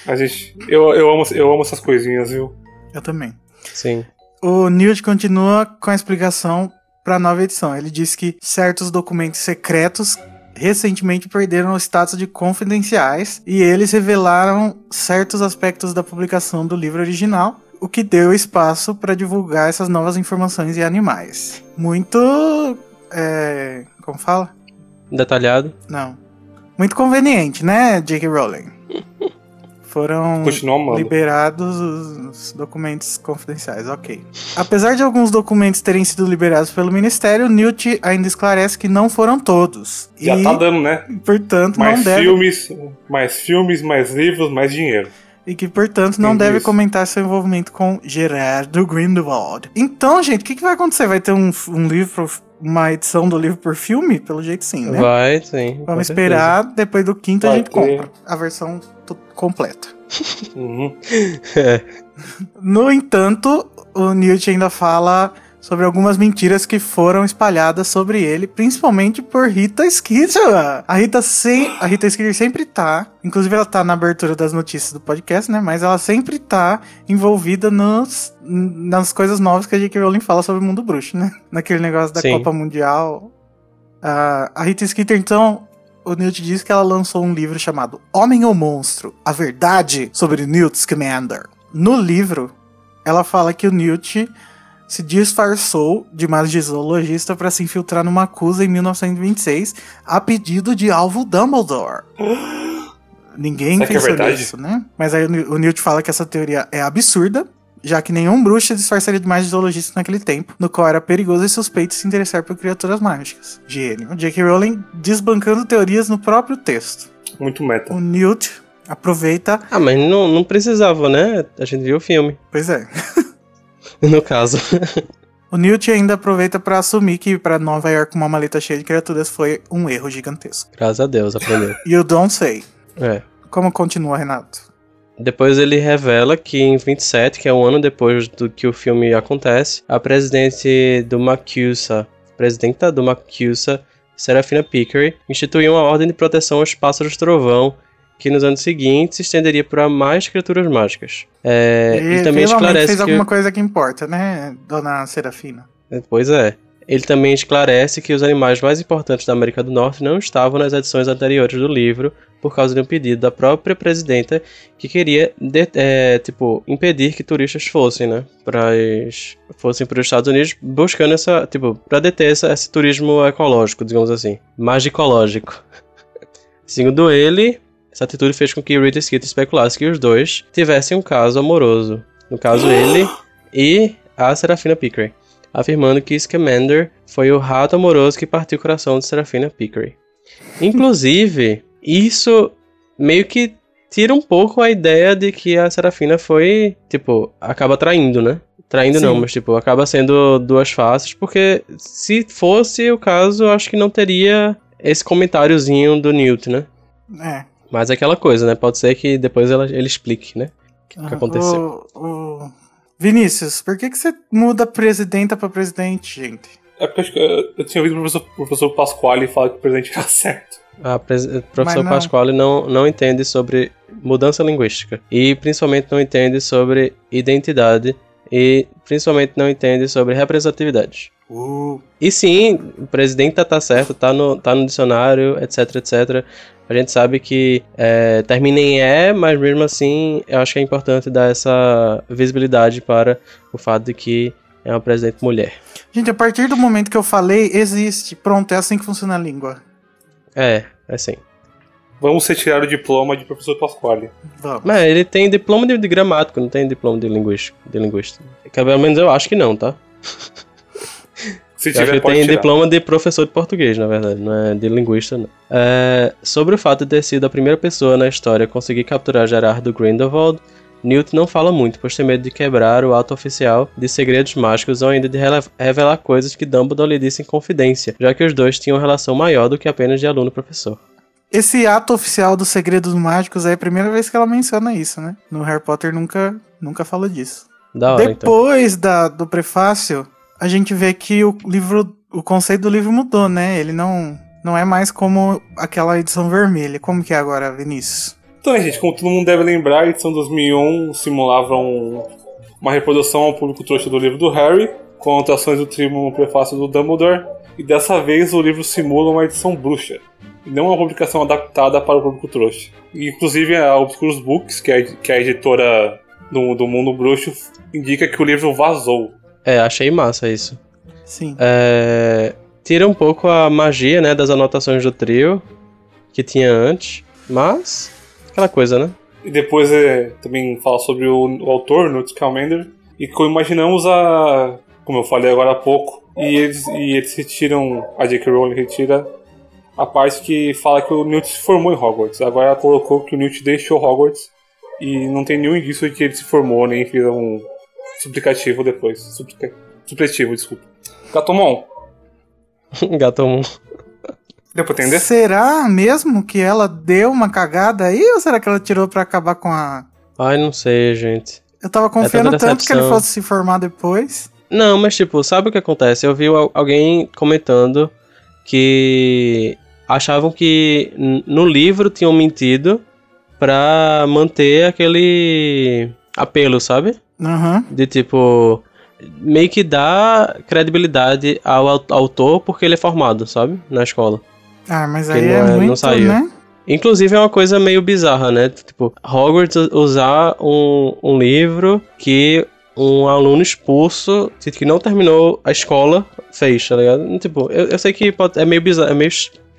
A gente, eu, eu, amo, eu amo essas coisinhas, viu? Eu também. Sim. O Newt continua com a explicação para a nova edição. Ele diz que certos documentos secretos recentemente perderam o status de confidenciais e eles revelaram certos aspectos da publicação do livro original, o que deu espaço para divulgar essas novas informações e animais. Muito. É, como fala? Detalhado. Não. Muito conveniente, né, J.K. Rowling? Foram liberados os documentos confidenciais, ok. Apesar de alguns documentos terem sido liberados pelo Ministério, Newt ainda esclarece que não foram todos. Já e, tá dando, né? portanto, Mais não deve, filmes, mais filmes, mais livros, mais dinheiro. E que, portanto, não Entendi deve isso. comentar seu envolvimento com Gerardo Grindelwald. Então, gente, o que, que vai acontecer? Vai ter um, um livro, uma edição do livro por filme? Pelo jeito sim, né? Vai, sim. Vamos certeza. esperar, depois do quinto a Vai gente ter. compra a versão completa. Uhum. No entanto, o Newt ainda fala sobre algumas mentiras que foram espalhadas sobre ele, principalmente por Rita Skeeter. A Rita, sem, a Rita Skeeter sempre tá, inclusive ela tá na abertura das notícias do podcast, né? Mas ela sempre tá envolvida nos, nas coisas novas que a J.K. Rowling fala sobre o mundo bruxo, né? Naquele negócio da Sim. Copa Mundial. Ah, a Rita Skeeter, então, o Newt diz que ela lançou um livro chamado Homem ou Monstro? A Verdade sobre Newt Scamander. No livro, ela fala que o Newt se disfarçou de magizoologista para se infiltrar numa acusa em 1926 a pedido de Alvo Dumbledore. Ninguém Será é pensou verdade? nisso, né? Mas aí o Newt fala que essa teoria é absurda, já que nenhum bruxo se disfarçaria de magizoologista naquele tempo, no qual era perigoso e suspeito se interessar por criaturas mágicas. Gênio. J.K. Rowling desbancando teorias no próprio texto. Muito meta. O Newt Aproveita. Ah, mas não, não precisava, né? A gente viu o filme, Pois é. no caso. O Newt ainda aproveita pra assumir que pra Nova York uma maleta cheia de criaturas foi um erro gigantesco. Graças a Deus, aprendeu. You don't say. É. Como continua, Renato? Depois ele revela que em 27, que é um ano depois do que o filme acontece, a presidente do Macusa, presidenta do Macusa, Serafina Pickery, instituiu uma ordem de proteção aos pássaros trovão, que nos anos seguintes se estenderia para mais criaturas mágicas. É, e, também esclarece fez que... alguma coisa que importa, né, dona Serafina? Pois é. Ele também esclarece que os animais mais importantes da América do Norte não estavam nas edições anteriores do livro por causa de um pedido da própria presidenta que queria de- é, tipo impedir que turistas fossem, né, para fossem para os Estados Unidos buscando essa tipo para deter essa, esse turismo ecológico, digamos assim, magicológico. Segundo ele, essa atitude fez com que Rita Skeeter especulasse que os dois tivessem um caso amoroso. No caso, ele e a Serafina Pickery, afirmando que Scamander foi o rato amoroso que partiu o coração de Serafina Pickery. Inclusive, isso meio que tira um pouco a ideia de que a Serafina foi, tipo, acaba traindo, né? Traindo não, Sim. mas tipo, acaba sendo duas faces, porque se fosse o caso, acho que não teria esse comentáriozinho do Newt, né? É. Mas é aquela coisa, né? Pode ser que depois ela, ele explique, né? O que, Ah, aconteceu. o- o- Vinícius, por que, que você muda presidenta pra presidente, gente? É porque eu, acho que eu, eu tinha ouvido o professor, professor Pasquale falar que o presidente era certo. A pres- o professor não. Pasquale não, não entende sobre mudança linguística. E principalmente não entende sobre identidade. E principalmente não entende sobre representatividade. Uh, E sim, o presidente tá, tá certo, tá no, tá no dicionário, etc, etc. A gente sabe que é, termina em E, mas mesmo assim eu acho que é importante dar essa visibilidade para o fato de que é uma presidente mulher. Gente, a partir do momento que eu falei, existe. Pronto, é assim que funciona a língua. É, é sim. Vamos retirar o diploma de professor Pasquale. Vamos. Mas ele tem diploma de, de gramático, não tem diploma de linguístico. De linguista. Que, pelo menos eu acho que não, tá? Se tiver, pode tem tirar. diploma de professor de português, na verdade, não é de linguista, não. É, sobre o fato de ter sido a primeira pessoa na história a conseguir capturar Gerardo Grindelwald, Newt não fala muito, pois tem medo de quebrar o ato oficial de segredos mágicos ou ainda de revelar coisas que Dumbledore lhe disse em confidência, já que os dois tinham uma relação maior do que apenas de aluno-professor. Esse ato oficial dos segredos mágicos é a primeira vez que ela menciona isso, né? No Harry Potter nunca, nunca fala disso. Da hora, então. Depois da, do prefácio, a gente vê que o livro, o conceito do livro mudou, né? Ele não, não é mais como aquela edição vermelha. Como que é agora, Vinícius? Então, gente, como todo mundo deve lembrar, a edição 2001 simulava um- uma reprodução ao público trouxa do livro do Harry, com anotações do trimo no prefácio do Dumbledore, e dessa vez o livro simula uma edição bruxa, não uma publicação adaptada para o público trouxa. Inclusive, a Obscurus Books, que é, que é a editora do, do mundo bruxo, indica que o livro vazou. É, achei massa isso. Sim. É, tira um pouco a magia, né, das anotações do trio que tinha antes, mas aquela coisa, né? E depois é, também fala sobre o, o autor, Newt Scamander, e como imaginamos a. Como eu falei agora há pouco, e eles, e eles retiram. A J.K. Rowling retira a parte que fala que o Newt se formou em Hogwarts. Agora ela colocou que o Newt deixou Hogwarts e não tem nenhum indício de que ele se formou, nem fez um suplicativo depois. Suplica, supletivo, desculpa. Gatomon, Gatomon. deu pra entender? Será mesmo que ela deu uma cagada aí ou será que ela tirou pra acabar com a. Ai, não sei, gente. Eu tava confiando tanta tanto que ele fosse se formar depois. Não, mas tipo, sabe o que acontece? Eu vi al- alguém comentando que achavam que no livro tinham mentido pra manter aquele apelo, sabe? Aham. De tipo, meio que dá credibilidade ao au- autor porque ele é formado, sabe? Na escola. Ah, mas aí não é, é- não muito, saiu. né? Inclusive é uma coisa meio bizarra, né? Tipo, Hogwarts usar um, um livro que um aluno expulso, que não terminou a escola, fez, tá ligado? Tipo, eu, eu sei que pode- é meio bizarro, é meio,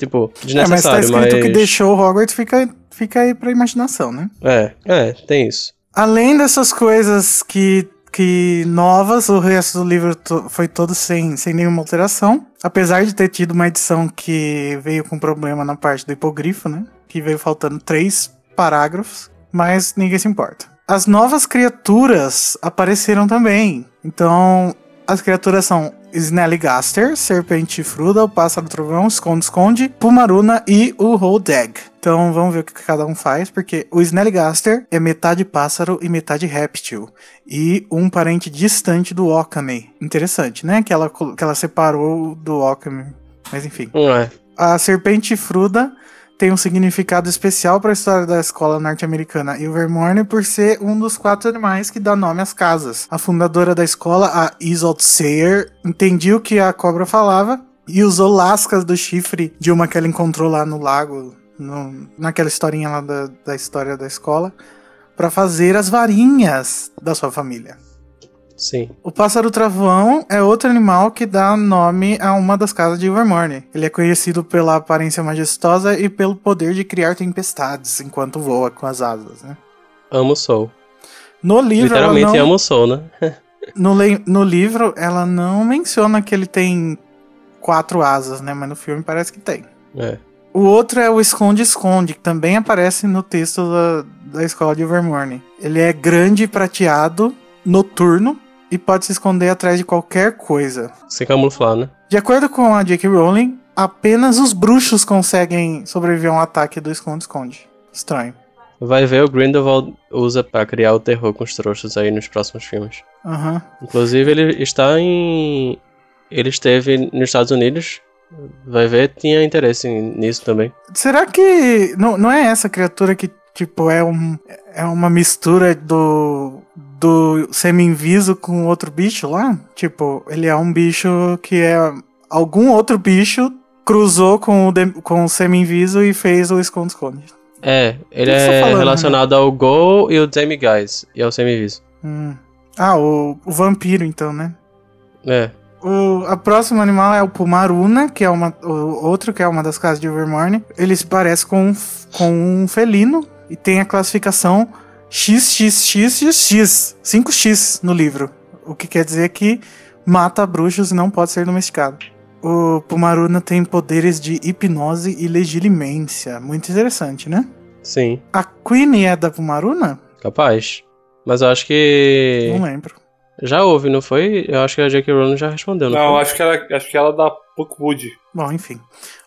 tipo, É, mas tá desnecessário, escrito mas... que deixou o Hogwarts, fica, fica aí pra imaginação, né? É, é, tem isso. Além dessas coisas que, que novas, o resto do livro to- foi todo sem, sem nenhuma alteração. Apesar de ter tido uma edição que veio com problema na parte do hipogrifo, né? Que veio faltando três parágrafos, mas ninguém se importa. As novas criaturas apareceram também. Então, as criaturas são Snellygaster, Serpente Chifruda, o Pássaro Trovão, Esconde-Esconde, Pumaruna e o Holdeg. Então vamos ver o que cada um faz, porque o Snellygaster é metade pássaro e metade réptil. E um parente distante do Okami. Interessante, né? Que ela, que ela separou do Okami. Mas enfim. Não é. A Serpente Fruda tem um significado especial para a história da escola norte-americana Ilvermorny por ser um dos quatro animais que dá nome às casas. A fundadora da escola, a Isolde Sayer, entendia o que a cobra falava e usou lascas do chifre de uma que ela encontrou lá no lago, no, naquela historinha lá da, da história da escola, para fazer as varinhas da sua família. Sim. O pássaro travão é outro animal que dá nome a uma das casas de Ilvermorny. Ele é conhecido pela aparência majestosa e pelo poder de criar tempestades enquanto voa com as asas, né? Amo o Sol. No livro, Literalmente não, amo o Sol, né? no, le- no livro, ela não menciona que ele tem quatro asas, né? Mas no filme parece que tem. É. O outro é o esconde-esconde, que também aparece no texto da, da escola de Ilvermorny. Ele é grande e prateado, noturno, e pode se esconder atrás de qualquer coisa. Sem camuflar, né? De acordo com a J.K. Rowling, apenas os bruxos conseguem sobreviver a um ataque do esconde-esconde. Estranho. Vai ver o Grindelwald usa pra criar o terror com os trouxas aí nos próximos filmes. Aham. Inclusive, ele está em. Ele esteve nos Estados Unidos. Vai ver, tinha interesse nisso também. Será que não, não é essa criatura que, tipo, é, um, é uma mistura do, do semi-inviso com outro bicho lá? Tipo, ele é um bicho que é. Algum outro bicho cruzou com o, dem- com o semi-inviso e fez o esconde-esconde. É, ele tá é falando, relacionado ao Gol e o Demiguise, e ao Semiviso. Hum. Ah, o, o vampiro, então, né? É, O a próximo animal é o Pumaruna, que é uma, o outro que é uma das casas de Overmorny. Ele se parece com, com um felino e tem a classificação XXXXX, 5x no livro. O que quer dizer que mata bruxos e não pode ser domesticado. O Pumaruna tem poderes de hipnose e legilimência. Muito interessante, né? sim, A Queen é da Pumaruna? capaz. Mas eu acho que. Não lembro. Já houve, não foi? Eu acho que a J.K. Rowling já respondeu, não, Não, acho que ela, acho que ela dá Bookwood. Bom, enfim.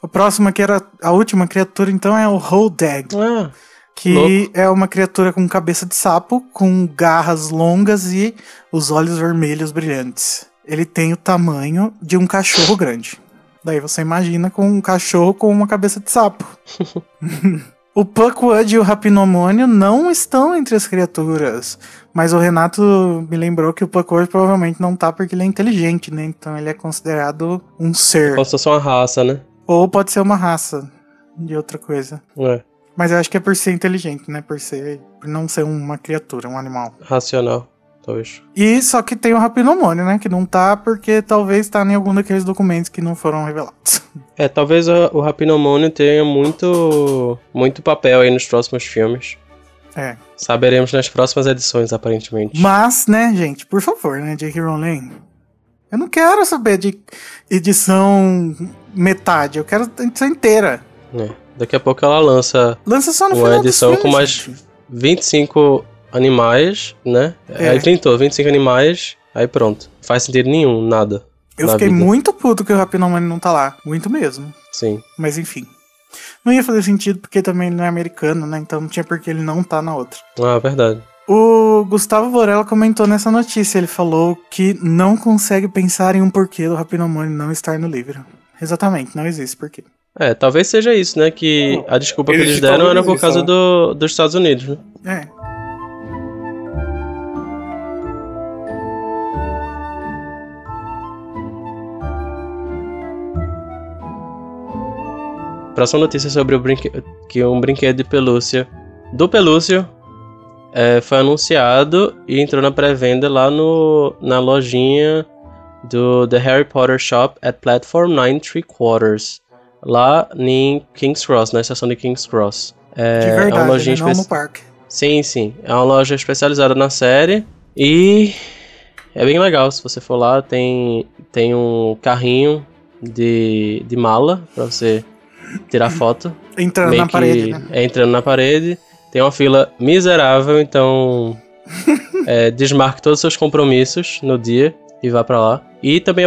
O próximo aqui era a última criatura, então é o Holdeg. Ah, que Louco. é uma criatura com cabeça de sapo, com garras longas e os olhos vermelhos brilhantes. Ele tem o tamanho de um cachorro grande. Daí você imagina com um cachorro com uma cabeça de sapo. o Puckwood e o Rapinomônio não estão entre as criaturas. Mas o Renato me lembrou que o Puckwood provavelmente não tá porque ele é inteligente, né? Então ele é considerado um ser. como se fosse uma raça, né? Ou pode ser uma raça de outra coisa. É, Mas eu acho que é por ser inteligente, né? Por ser. Por não ser uma criatura, um animal. racional, talvez. E só que tem o rapinomônio, né? Que não tá porque talvez tá em algum daqueles documentos que não foram revelados. É, talvez o, o Rapinomônio tenha muito, muito papel aí nos próximos filmes. É. Saberemos nas próximas edições, aparentemente. Mas, né, gente, por favor, né, J.K. Rowling? Eu não quero saber de edição metade, eu quero edição inteira. É, Daqui a pouco ela lança Lança só no uma edição com filmes, mais gente. 25 animais, né? É. Aí printou 25 animais, aí pronto. Faz sentido nenhum, nada. Eu fiquei vida. muito puto que o rapinomônio não tá lá. Muito mesmo. Sim. Mas enfim. Não ia fazer sentido porque também ele não é americano, né? Então não tinha por que ele não tá na outra. Ah, verdade. O Gustavo Borella comentou nessa notícia. Ele falou que não consegue pensar em um porquê do Rapinomônio não estar no livro. Exatamente, não existe porquê. É, talvez seja isso, né? Que a desculpa que Eles eles ficam deram era por causa do, dos Estados Unidos, né? É. Próxima notícia sobre o brinque... que um brinquedo de pelúcia do Pelúcio é, foi anunciado e entrou na pré-venda lá no, na lojinha do The Harry Potter Shop at Platform 9 Three Quarters, lá em King's Cross, na estação de King's Cross. É, De é verdade, uma lojinha né? não espe- no parque. Sim, sim. É uma loja especializada na série e é bem legal. Se você for lá, tem, tem um carrinho de, de mala pra você tirar foto. Entrando na que parede, né? é entrando na parede. Tem uma fila miserável, então é, desmarque todos os seus compromissos no dia e vá pra lá. E também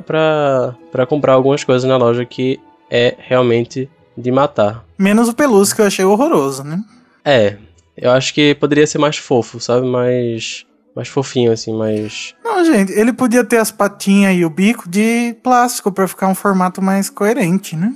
pra, pra comprar algumas coisas na loja que é realmente de matar. Menos o pelúcio que eu achei horroroso, né? É, eu acho que poderia ser mais fofo, sabe? Mais, mais fofinho, assim, mais... Não, gente, ele podia ter as patinhas e o bico de plástico pra ficar um formato mais coerente, né?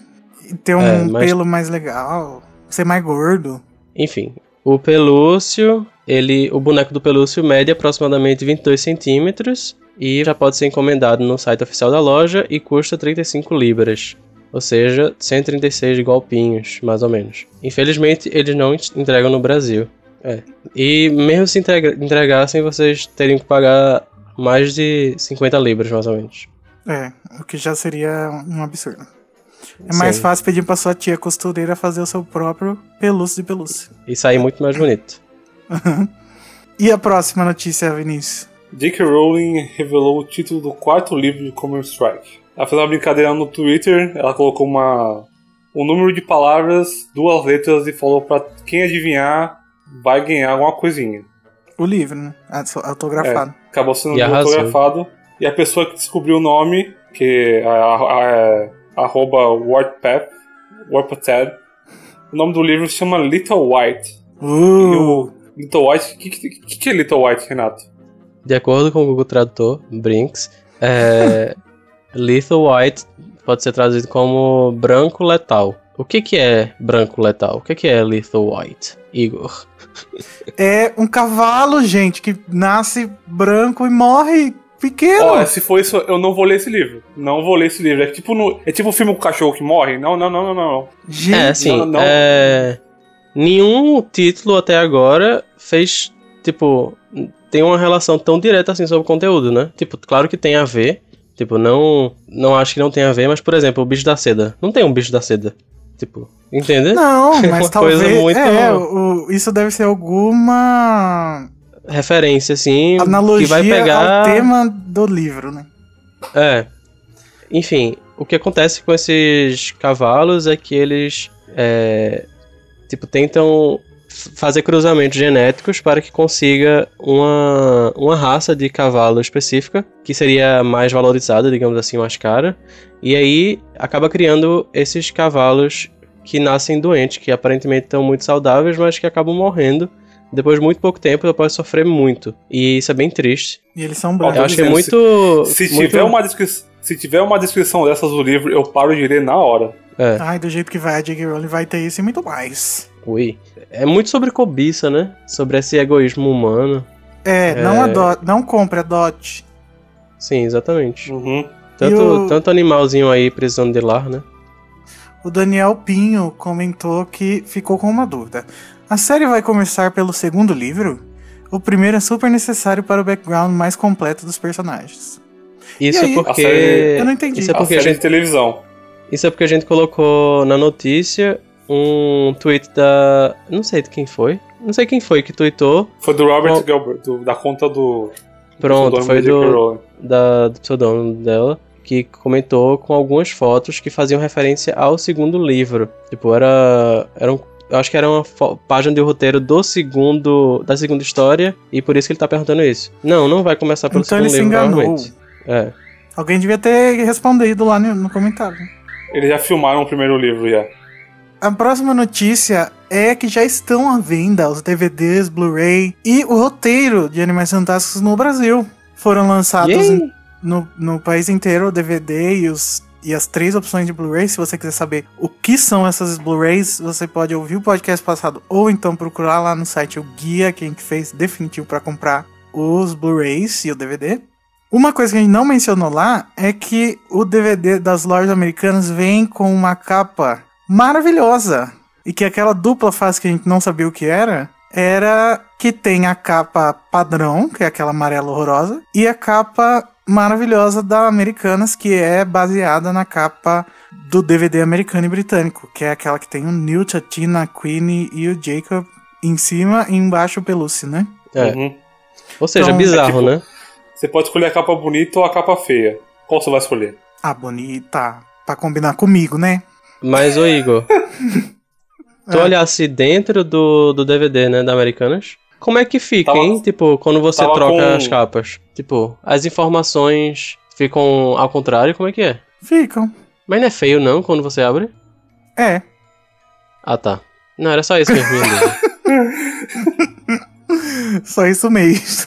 E ter um É, mas- pelo mais legal, ser mais gordo. Enfim, o pelúcio, ele, o boneco do pelúcio mede aproximadamente 22 centímetros e já pode ser encomendado no site oficial da loja e custa 35 libras. Ou seja, 136 golpinhos, mais ou menos. Infelizmente, eles não en- entregam no Brasil. É. E mesmo se entrega- entregassem, vocês teriam que pagar mais de 50 libras, mais ou menos. É, o que já seria um absurdo. É mais Sim. fácil pedir pra sua tia costureira fazer o seu próprio pelúcio de pelúcia. E sair muito mais bonito. E a próxima notícia, Vinícius? J.K. Rowling revelou o título do quarto livro de Common Strike. Ela fez uma brincadeira no Twitter, ela colocou uma um número de palavras, duas letras e falou pra quem adivinhar vai ganhar alguma coisinha. O livro, né? Autografado. Acabou sendo E arrasou. fotografado. E a pessoa que descobriu o nome, que é a, arroba Warpath, o nome do livro se chama Little White. E Uh, o Little White, o que, que, que que é Little White, Renato? De acordo com o Google Tradutor, Brinks, é, Lethal White pode ser traduzido como branco letal. O que, que é branco letal? O que, que é Lethal White? Igor. é um cavalo, gente, que nasce branco e morre pequeno. Ó, se for isso, eu não vou ler esse livro. Não vou ler esse livro. É tipo, no, é tipo o filme com o cachorro que morre? Não, não, não, não, não. gente, É, assim, não, não. é, nenhum título até agora fez, tipo, tem uma relação tão direta assim sobre o conteúdo, né? Tipo, claro que tem a ver. Tipo, não, não acho que não tem a ver, mas, por exemplo, o bicho da seda. Não tem um bicho da seda. Tipo, entende? Não, É mas uma coisa talvez. muito- É, o- isso deve ser alguma Referência, assim, analogia que vai pegar... ao tema do livro, né? É. Enfim, o que acontece com esses cavalos é que eles, é, tipo, tentam fazer cruzamentos genéticos para que consiga uma, uma raça de cavalo específica, que seria mais valorizada, digamos assim, mais cara. E aí acaba criando esses cavalos que nascem doentes, que aparentemente estão muito saudáveis, mas que acabam morrendo depois de muito pouco tempo, após sofrer muito. E isso é bem triste. E eles são brancos. Eu acho que é muito. Se muito- tiver, uma descri- se tiver uma descrição dessas do livro, eu paro de ler na hora. É. Ai, do jeito que vai, a J.K. Rowling vai ter isso e muito mais. Ui. É muito sobre cobiça, né? Sobre esse egoísmo humano. É, não adote, não compre, adote. Sim, exatamente. Uhum. Tanto, o- tanto animalzinho aí precisando de lar, né? O Daniel Pinho comentou que ficou com uma dúvida. A série vai começar pelo segundo livro? O primeiro é super necessário para o background mais completo dos personagens. Isso aí? é porque. A série- Eu não entendi. Isso é A porque a série gente, de televisão. isso é porque a gente colocou na notícia um tweet da. Não sei de quem foi. Não sei quem foi que tweetou. Foi do Robert Qual- Gilbert, do- da conta do. Pronto, do foi do, Rowling. da, do pseudônimo dela, que comentou com algumas fotos que faziam referência ao segundo livro. Tipo, era. era um, eu acho que era uma página de roteiro do segundo. da segunda história, e por isso que ele tá perguntando isso. Não, não vai começar pelo Então segundo ele se livro, enganou. provavelmente. É. Alguém devia ter respondido lá no, no comentário. Eles já filmaram o primeiro livro já. A próxima notícia é que já estão à venda os DVDs, Blu-ray e o roteiro de Animais Fantásticos no Brasil. Foram lançados em- no, no país inteiro o DVD e, os, e as três opções de Blu-ray. Se você quiser saber o que são essas Blu-rays, você pode ouvir o podcast passado ou então procurar lá no site o guia, que fez definitivo para comprar os Blu-rays e o DVD. Uma coisa que a gente não mencionou lá é que o DVD das lojas americanas vem com uma capa maravilhosa. E que aquela dupla face que a gente não sabia o que era, era que tem a capa padrão, que é aquela amarela horrorosa, e a capa maravilhosa da Americanas, que é baseada na capa do DVD americano e britânico, que é aquela que tem o Newt, a Tina, a Queenie e o Jacob em cima e embaixo o pelúcio, né? É. Uhum. Ou seja, Então, bizarro, é tipo- né? Você pode escolher a capa bonita ou a capa feia. Qual você vai escolher? Ah, bonita. Pra combinar comigo, né? Mas, ô Igor, tu É. olhasse dentro do, do DVD, né, da Americanas, como é que fica, Tava- hein? Tipo, quando você troca com- as capas. Tipo, as informações ficam ao contrário, como é que é? Ficam. Mas não é feio, não, quando você abre? É. Ah, tá. Não, era só isso mesmo. Só isso mesmo.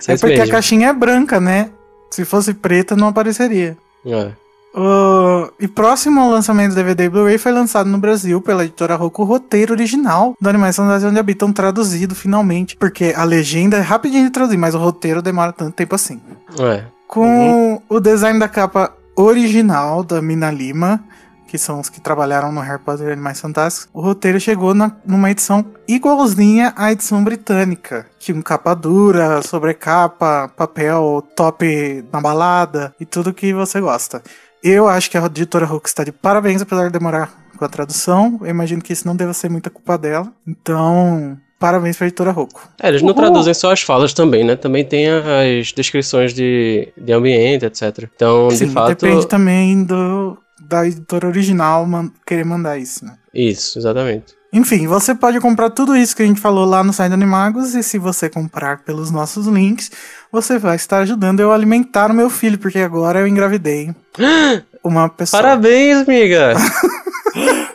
Só é isso porque a mesmo. caixinha é branca, né? Se fosse preta, não apareceria. É. Uh, e próximo ao lançamento do DVD Blu-ray foi lançado no Brasil pela editora Roku o roteiro original do Animais Fantásticos Onde Habitam traduzido finalmente, porque a legenda é rapidinho de traduzir, mas o roteiro demora tanto tempo assim. É. Com o design da capa original da Mina Lima, que são os que trabalharam no Harry Potter e Animais Fantásticos, o roteiro chegou na- numa edição igualzinha à edição britânica, que um capa dura, sobrecapa, papel top na balada e tudo que você gosta. Eu acho que a editora Hulk está de parabéns, apesar de demorar com a tradução. Eu imagino que isso não deva ser muita culpa dela. Então, parabéns pra editora Roku. É, eles não Uhul. traduzem só as falas também, né? Também tem as descrições de, de ambiente, etc. Então, Sim, de fato. depende também do, da editora original man- querer mandar isso, né? Isso, exatamente. Enfim, você pode comprar tudo isso que a gente falou lá no site do Animagos e se você comprar pelos nossos links, você vai estar ajudando eu a alimentar o meu filho, porque agora eu engravidei uma pessoa. Parabéns, amiga!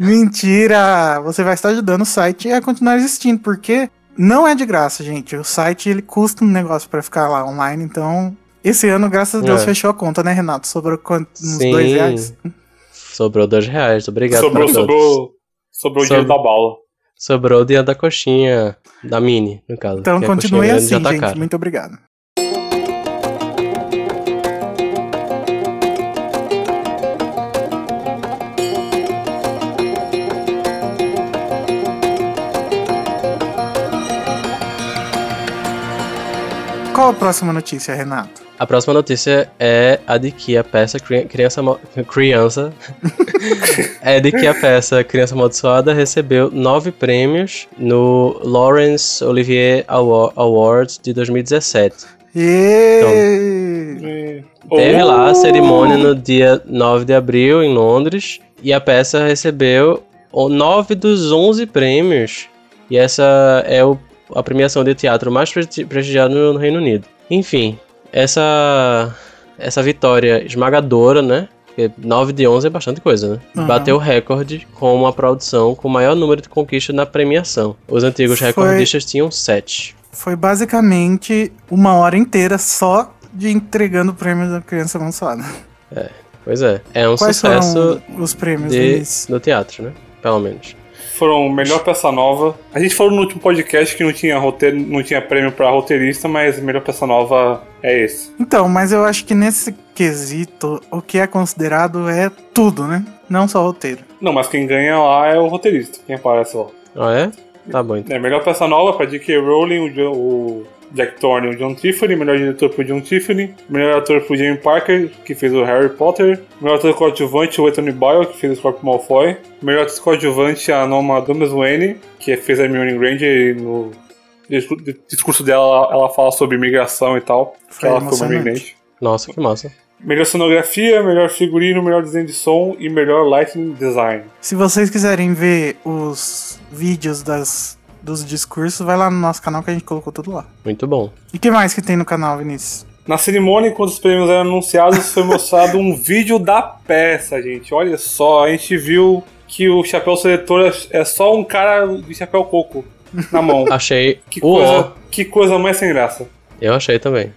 Mentira! Você vai estar ajudando o site a continuar existindo, porque não é de graça, gente. O site ele custa um negócio pra ficar lá online, então esse ano, graças a Deus, É. fechou a conta, né, Renato? Sobrou quanto? Uns Sim. dois reais? Sobrou dois reais, obrigado sobrou, sobrou, sobrou o dinheiro da bala. Sobrou o dia da coxinha, da Mini, no caso. Então continue assim, tá gente. cara. Muito obrigado. Qual a próxima notícia, Renato? A próxima notícia é a de que a peça Cri- Criança... Criança... é de que a peça Criança Amaldiçoada recebeu nove prêmios no Lawrence Olivier Awa- Awards de 2017. E... Teve lá a cerimônia no dia 9 de abril em Londres e a peça recebeu o- nove dos 11 prêmios. E essa é o- a premiação de teatro mais presti- prestigiada no Reino Unido. Enfim, essa essa vitória esmagadora, né? Porque 9 de 11 é bastante coisa, né? Aham. Bateu o recorde como a produção com o maior número de conquistas na premiação. Os antigos Foi- recordistas tinham 7. Foi basicamente uma hora inteira só de entregando o prêmio da criança abençoada. Pois é, é um Quais sucesso os prêmios de, no teatro, né? Pelo menos. Foram melhor peça nova. A gente falou no último podcast que não tinha roteiro, não tinha prêmio pra roteirista, mas melhor peça nova é esse. Então, mas eu acho que nesse quesito, o que é considerado é tudo, né? Não só roteiro. Não, mas quem ganha lá é o roteirista, quem aparece lá. Ah, é? Tá bom, então. É, melhor peça nova pra J.K. Rowling, o, o Jack Thorne e o John Tiffany. Melhor diretor pro John Tiffany. Melhor ator pro Jamie Parker, que fez o Harry Potter. Melhor ator coadjuvante, o Anthony Boyle, que fez o Scorpio Malfoy. Melhor ator coadjuvante, a Noma Dumeswayne, que fez a Hermione Granger e no discu- discurso dela, ela fala sobre imigração e tal. que Foi ela foi uma emocionante. imigrante. Nossa, que massa. Melhor sonografia, melhor figurino, melhor desenho de som e melhor lighting design. Se vocês quiserem ver os vídeos das, dos discursos, vai lá no nosso canal que a gente colocou tudo lá. Muito bom. E o que mais que tem no canal, Vinícius? Na cerimônia, enquanto os prêmios eram anunciados, foi mostrado um vídeo da peça, gente. Olha só, a gente viu que o chapéu seletor é- é só um cara de chapéu coco na mão. Achei Que coisa, que coisa mais sem graça. Eu achei também.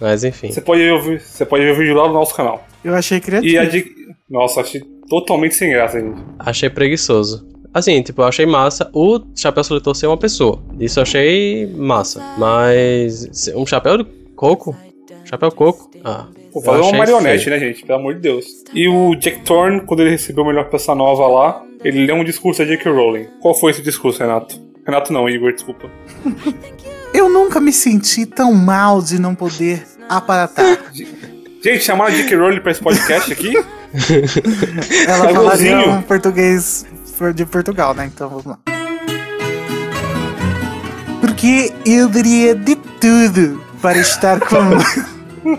Mas enfim. Você pode, ver, o vi- você pode ver o vídeo lá no nosso canal. Eu achei criativo. E a de... Nossa, achei totalmente sem graça, gente. Achei preguiçoso. Assim, tipo, eu achei massa o chapéu seletor ser uma pessoa. Isso eu achei massa. Mas um chapéu de coco? Chapéu coco? Ah. Pô, fazer uma marionete, feio. né, gente? Pelo amor de Deus. E o Jack Thorne, quando ele recebeu a melhor peça nova lá, ele leu um discurso a J.K. Rowling. Qual foi esse discurso, Renato? Renato não, Igor, desculpa. Eu nunca me senti tão mal de não poder aparatar. Gente, chamaram a J.K. Rowling pra esse podcast aqui? Ela É falaria um português de Portugal, né? Então vamos lá. Porque eu daria de tudo para estar com O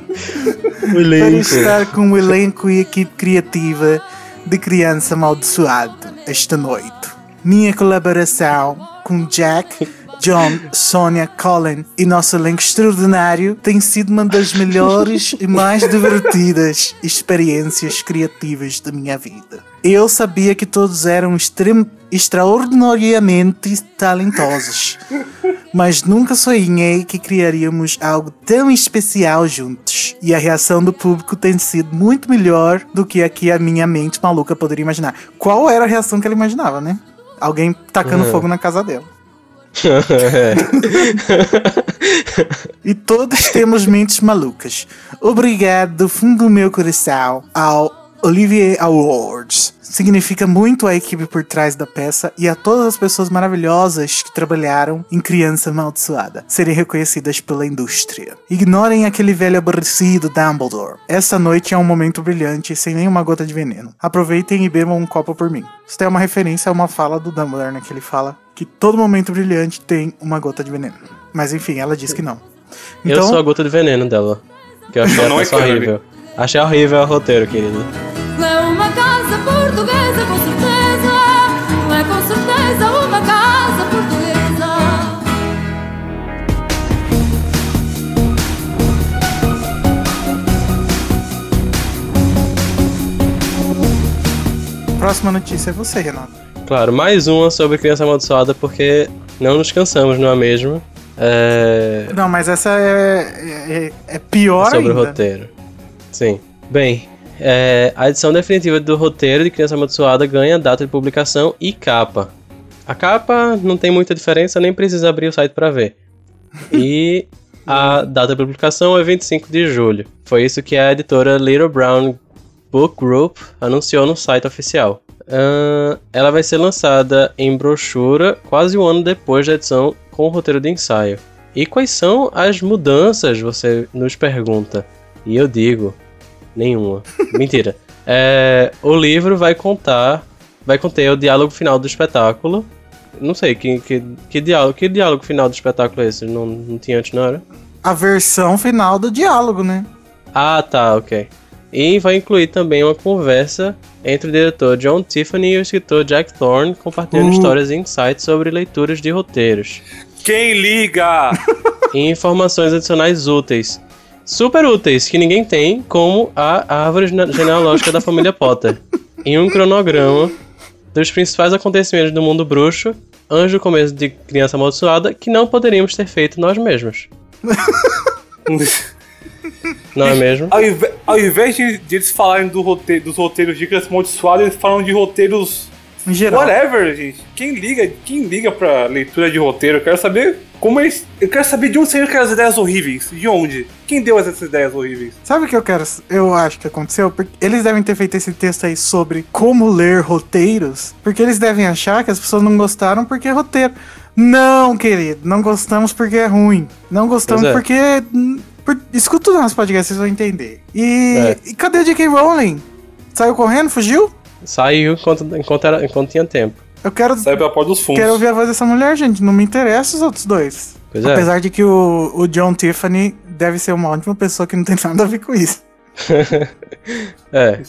para elenco. estar com o elenco e equipe criativa de Criança Amaldiçoada esta noite. Minha colaboração com Jack, John, Sonia, Colin e nosso elenco extraordinário tem sido uma das melhores e mais divertidas experiências criativas da minha vida. Eu sabia que todos eram extraordinariamente talentosos, mas nunca sonhei que criaríamos algo tão especial juntos. E a reação do público tem sido muito melhor do que a que a minha mente maluca poderia imaginar. Qual era a reação que ela imaginava, né? Alguém tacando Uhum. fogo na casa dela. E todos temos mentes malucas. Obrigado do fundo do meu coração ao Olivier Awards. Significa muito a equipe por trás da peça e a todas as pessoas maravilhosas que trabalharam em Criança Amaldiçoada serem reconhecidas pela indústria. Ignorem aquele velho aborrecido Dumbledore. Essa noite é um momento brilhante sem nenhuma gota de veneno. Aproveitem e bebam um copo por mim. Isso é uma referência a uma fala do Dumbledore, né? Que ele fala que todo momento brilhante tem uma gota de veneno. Mas enfim, ela diz que não. Eu sou a gota de veneno dela. Que eu achei Então não é horrível. Achei horrível o roteiro, querido. Não é uma casa portuguesa, com certeza. Não é com certeza uma casa portuguesa. Próxima notícia é você, Renato. Claro, mais uma sobre Criança Amaldiçoada, porque não nos cansamos, não é mesmo? É... Não, mas essa é, é, é pior sobre ainda. o roteiro. Sim. Bem, é, a edição definitiva do roteiro de Criança Amaldiçoada ganha data de publicação e capa. A capa não tem muita diferença, nem precisa abrir o site para ver. E a data de publicação é 25 de julho. Foi isso que a editora Little Brown Book Group anunciou no site oficial. Ahn, ela vai ser lançada em brochura quase um ano depois da edição com o roteiro de ensaio. E quais são as mudanças, você nos pergunta. E eu digo, nenhuma. Mentira. É, o livro vai contar, vai conter o diálogo final do espetáculo. Não sei, que, que, que, diálogo, que diálogo final do espetáculo é esse? Não, não tinha antes, não era? A versão final do diálogo, né? Ah, tá, ok. E vai incluir também uma conversa entre o diretor John Tiffany e o escritor Jack Thorne, compartilhando Uh. histórias e insights sobre leituras de roteiros. Quem liga? e informações adicionais úteis. Super úteis, que ninguém tem, como a árvore gene- genealógica da família Potter. Em um cronograma dos principais acontecimentos do mundo bruxo, antes do começo de Criança Amaldiçoada, que não poderíamos ter feito nós mesmos. Não é mesmo? ao, inve- ao invés de, de eles falarem do roteiro, dos roteiros de Criança Amaldiçoada, eles falam de roteiros Em geral. Whatever, gente. Quem liga, quem liga pra leitura de roteiro? Eu quero saber como eles. Eu quero saber de onde saíram aquelas ideias horríveis. De onde? Quem deu essas ideias horríveis? Sabe o que eu quero? Eu acho que aconteceu? Porque eles devem ter feito esse texto aí sobre como ler roteiros, porque eles devem achar que as pessoas não gostaram porque é roteiro. Não, querido, não gostamos porque é ruim. Não gostamos é. porque. Escuta o nosso podcast, vocês vão entender. E, É. e cadê a J.K. Rowling? Saiu correndo, fugiu? Saiu enquanto, enquanto, era, enquanto tinha tempo. Eu quero, Sai pela porta dos fundos. quero ouvir a voz dessa mulher, gente. Não me interessa os outros dois. Pois é. Apesar de que o, o John Tiffany deve ser uma ótima pessoa que não tem nada a ver com isso. É,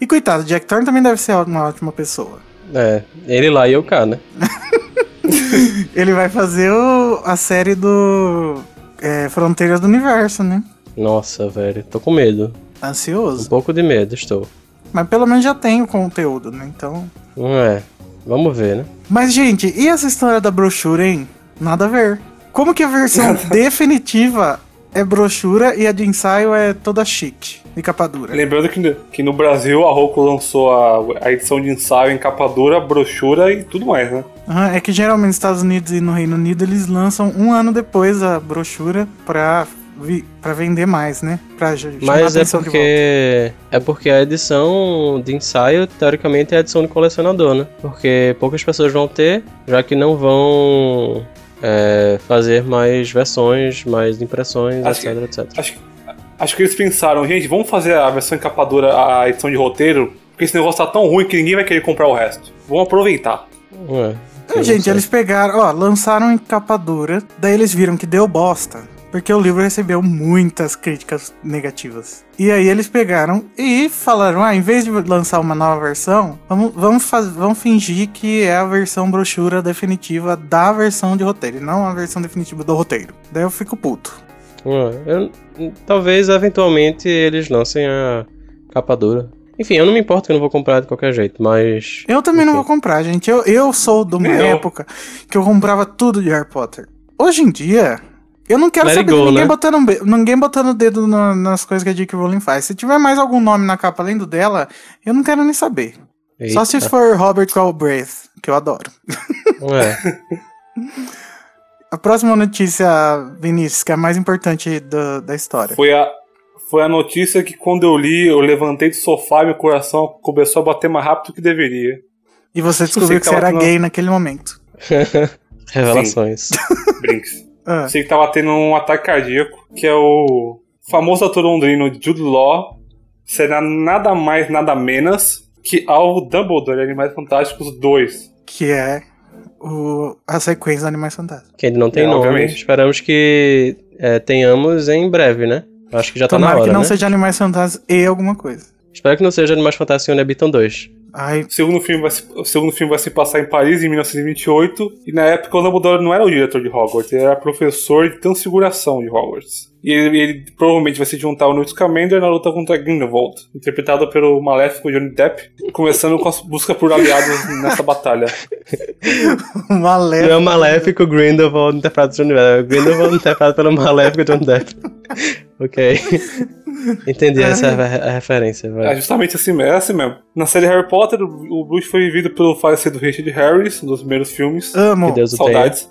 E coitado, Jack Thorne também deve ser uma ótima pessoa. é. Ele lá e eu cá, né? Ele vai fazer o- a série do é, Fronteiras do Universo, né? Nossa, velho. Tô com medo. Um Ansioso. pouco de medo, estou. Mas pelo menos já tem o conteúdo, né? Então. Não é. Vamos ver, né? Mas, gente, e essa história da brochura, hein? Nada a ver. Como que a versão definitiva é brochura e a de ensaio é toda chique e capa dura? Lembrando que, que no Brasil a Roku lançou a, a edição de ensaio em capa dura, brochura e tudo mais, né? Aham, é que geralmente nos Estados Unidos e no Reino Unido eles lançam um ano depois a brochura pra, vi- pra vender mais, né? Pra Mas é de porque. É porque a edição de ensaio, teoricamente, é a edição de colecionador, né? Porque poucas pessoas vão ter, já que não vão é, fazer mais versões, mais impressões, Acho etc, etc. Acho, que- acho que eles pensaram, gente, vamos fazer a versão em capa dura, a edição de roteiro, porque esse negócio tá tão ruim que ninguém vai querer comprar o resto. Vamos aproveitar. É, É, gente, eles pegaram, ó, lançaram em capa dura, daí eles viram que deu bosta. Porque o livro recebeu muitas críticas negativas. E aí eles pegaram e falaram: ah, em vez de lançar uma nova versão, vamos, vamos, faz, vamos fingir que é a versão brochura definitiva da versão de roteiro, e não a versão definitiva do roteiro. Daí eu fico puto. Eu- talvez eventualmente eles lancem a capa dura. Enfim, eu não me importo que eu não vou comprar de qualquer jeito, mas. Eu também não Enfim. vou comprar, gente. Eu, eu sou de uma eu. época que eu comprava tudo de Harry Potter. Hoje em dia, eu não quero Let saber de go, ninguém, né? botando, ninguém botando o dedo na- nas coisas que a J.K. Rowling faz. Se tiver mais algum nome na capa além do dela, eu não quero nem saber. Só se Eita. for Robert Galbraith, que eu adoro. É. A próxima notícia, Vinícius, que é a mais importante do- da história. Foi a, foi a notícia que quando eu li, eu levantei do sofá e meu coração começou a bater mais rápido do que deveria. E você descobriu que que você era gay naquele momento. Revelações. Brinks. Ah, Sei que tava tendo um ataque cardíaco, que é o famoso ator londrino Jude Law, será nada mais, nada menos que ao Dumbledore, Animais Fantásticos 2. que é o, a sequência do Animais Fantásticos. que ele não tem É, nome. obviamente. Esperamos que é, tenhamos em breve, né? Acho que já tá na Tomara hora, que não né? seja Animais Fantásticos e alguma coisa. Espero que não seja Animais Fantásticos onde habitam dois. Ai, O segundo, filme vai se, o segundo filme vai se passar em Paris em 1928, e na época o Dumbledore não era o diretor de Hogwarts, ele era professor de transfiguração de Hogwarts. E ele, ele provavelmente vai se juntar ao Newt Scamander na luta contra Grindelwald, interpretado pelo maléfico Johnny Depp, começando com a busca por aliados nessa batalha. uma Não é o maléfico Grindelwald interpretado por Johnny Depp. É o Grindelwald interpretado pelo maléfico Johnny Depp. ok. Entendi essa é a referência. É Vai. justamente assim mesmo, é assim mesmo. Na série Harry Potter, o o Bruce foi vivido pelo falecido Richard Harris, um dos primeiros filmes. Amo. Que Deus. Saudades.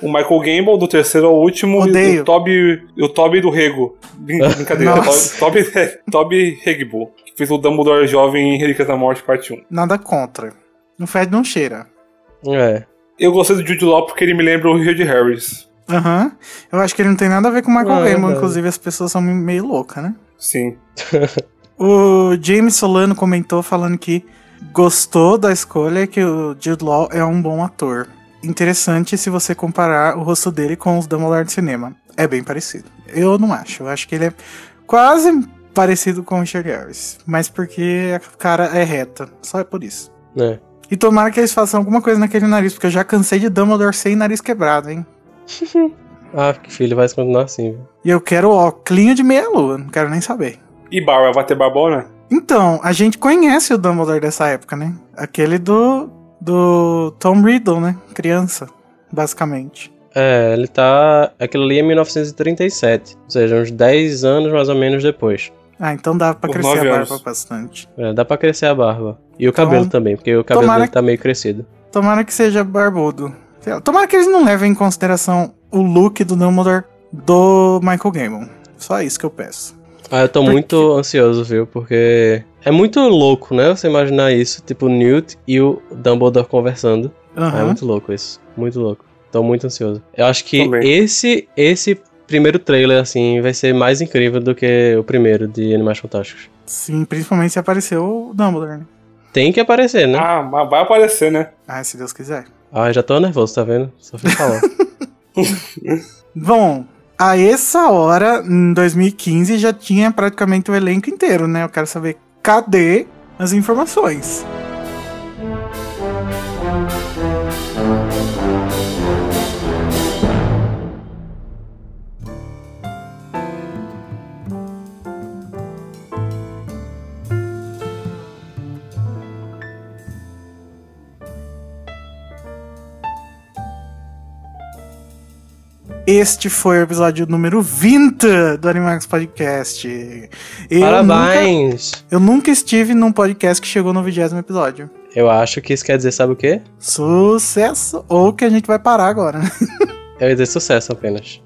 O Michael Gambon, do terceiro ao último, e Odeio. o Toby, e o Toby do Rego. Brin- Brincadeira. Toby, Toby Regbo, que fez o Dumbledore jovem em Relíquias da Morte, parte 1. Nada contra. Não fede, não cheira. É. Eu gostei do Jude Law porque ele me lembra o Richard Harris. Aham. Eu acho que ele não tem nada a ver com o Michael é verdade. Inclusive, as pessoas são meio loucas, né? Sim. O James Solano comentou falando que gostou da escolha e que o Jude Law é um bom ator. Interessante se você comparar o rosto dele com os Dumbledore de cinema. É bem parecido. Eu não acho. Eu acho que ele é quase parecido com o Richard Harris. Mas porque a cara é reta. Só é por isso. É. E tomara que eles façam alguma coisa naquele nariz, porque eu já cansei de Dumbledore sem nariz quebrado, hein? Ah, que filho, vai continuar assim. viu? E eu quero o óculos de meia-lua, não quero nem saber. E Barba, vai ter Barbona? Então, a gente conhece o Dumbledore dessa época, né? Aquele do, do Tom Riddle, né? Criança, basicamente. É, ele tá. Aquilo ali é 1937. Ou seja, uns 10 anos mais ou menos depois. Ah, então dá pra Por crescer a barba anos. bastante. É, dá pra crescer a barba. E o cabelo Então, também, porque o cabelo dele tá meio crescido. Tomara que seja barbudo. Tomara que eles não levem em consideração o look do Dumbledore do Michael Gambon. Só isso que eu peço. Ah, eu tô Por muito ansioso, viu? Porque é muito louco, né? Você imaginar isso, tipo, o Newt e o Dumbledore conversando. Ah, é muito louco isso. Muito louco. Tô muito ansioso. Eu acho que Também. esse esse primeiro trailer, assim, vai ser mais incrível do que o primeiro de Animais Fantásticos. Sim, principalmente se apareceu o Dumbledore, né? Tem que aparecer, né? Ah, mas vai aparecer, né? Ah, se Deus quiser. Ah, já tô nervoso, tá vendo? Só fui falar. Bom, a essa hora, em 2015, já tinha praticamente o elenco inteiro, né? Eu quero saber cadê as informações. Este foi o episódio número 20 do Animax Podcast. Eu Nunca, Parabéns! eu nunca estive num podcast que chegou no vigésimo episódio. Eu acho que isso quer dizer, sabe o quê? Sucesso! Ou que a gente vai parar agora? Eu ia dizer sucesso apenas.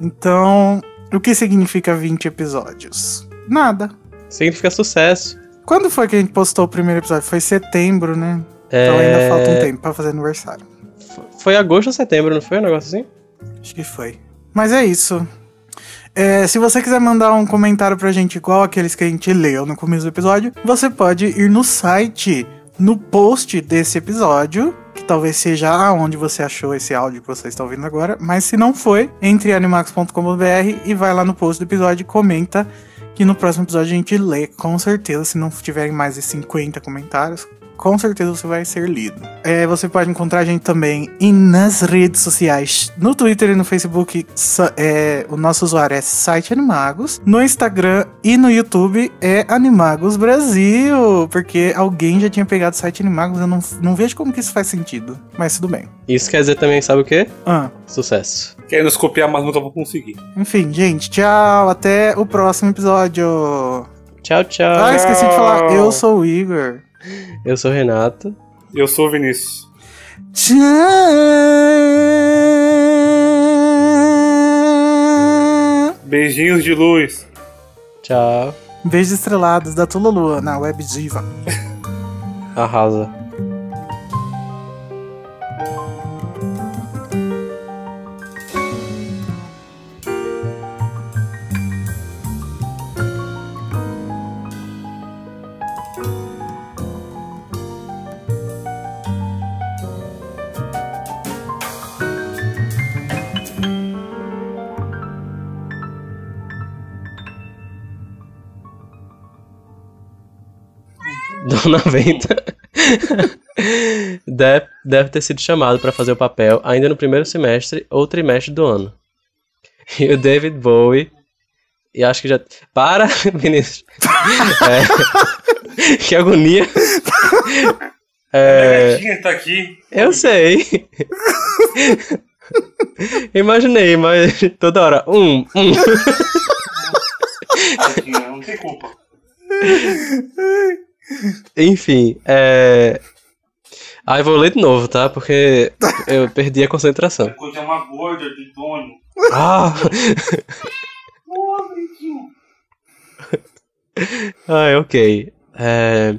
Então, o que significa 20 episódios? Nada. Significa sucesso. Quando foi que a gente postou o primeiro episódio? Foi setembro, né? Então ainda É, falta um tempo pra fazer aniversário. Foi agosto ou setembro, não foi um negócio assim? Acho que foi. Mas é isso. É, se você quiser mandar um comentário pra gente igual aqueles que a gente leu no começo do episódio, você pode ir no site, no post desse episódio, que talvez seja aonde você achou esse áudio que você está ouvindo agora. Mas se não foi, entre animax.com.br e vai lá no post do episódio e comenta que no próximo episódio a gente lê, com certeza, se não tiverem mais de 50 comentários, com certeza você vai ser lido. É, você pode encontrar a gente também em, nas redes sociais, no Twitter e no Facebook, é, o nosso usuário é site Animagos, no Instagram e no YouTube é Animagos Brasil, porque alguém já tinha pegado o site Animagos, eu não, não vejo como que isso faz sentido, mas tudo bem. Isso quer dizer também, sabe o quê? Ah, Sucesso. Querem nos copiar, mas nunca vou conseguir. enfim, gente, tchau, até o próximo episódio. Tchau, tchau. Ah, esqueci de falar, eu sou o Igor. Eu sou o Renato. Eu sou o Vinícius. Tchau. Beijinhos de luz. Tchau. Beijos estrelados da Tululua na Web Diva. Arrasa. Dona Venta deve, deve ter sido chamado para fazer o papel ainda no primeiro semestre ou trimestre do ano. E o David Bowie. E acho que já. Para, Vinícius! É, que agonia! É, tá aqui. eu sei! Imaginei, mas toda hora. Um, um. Não tem culpa. Enfim, é. Aí vou ler de novo, tá? Porque eu perdi a concentração. Coisa é uma gorda de Tony. Ah! Ô, bonitinho. ah, ok. É,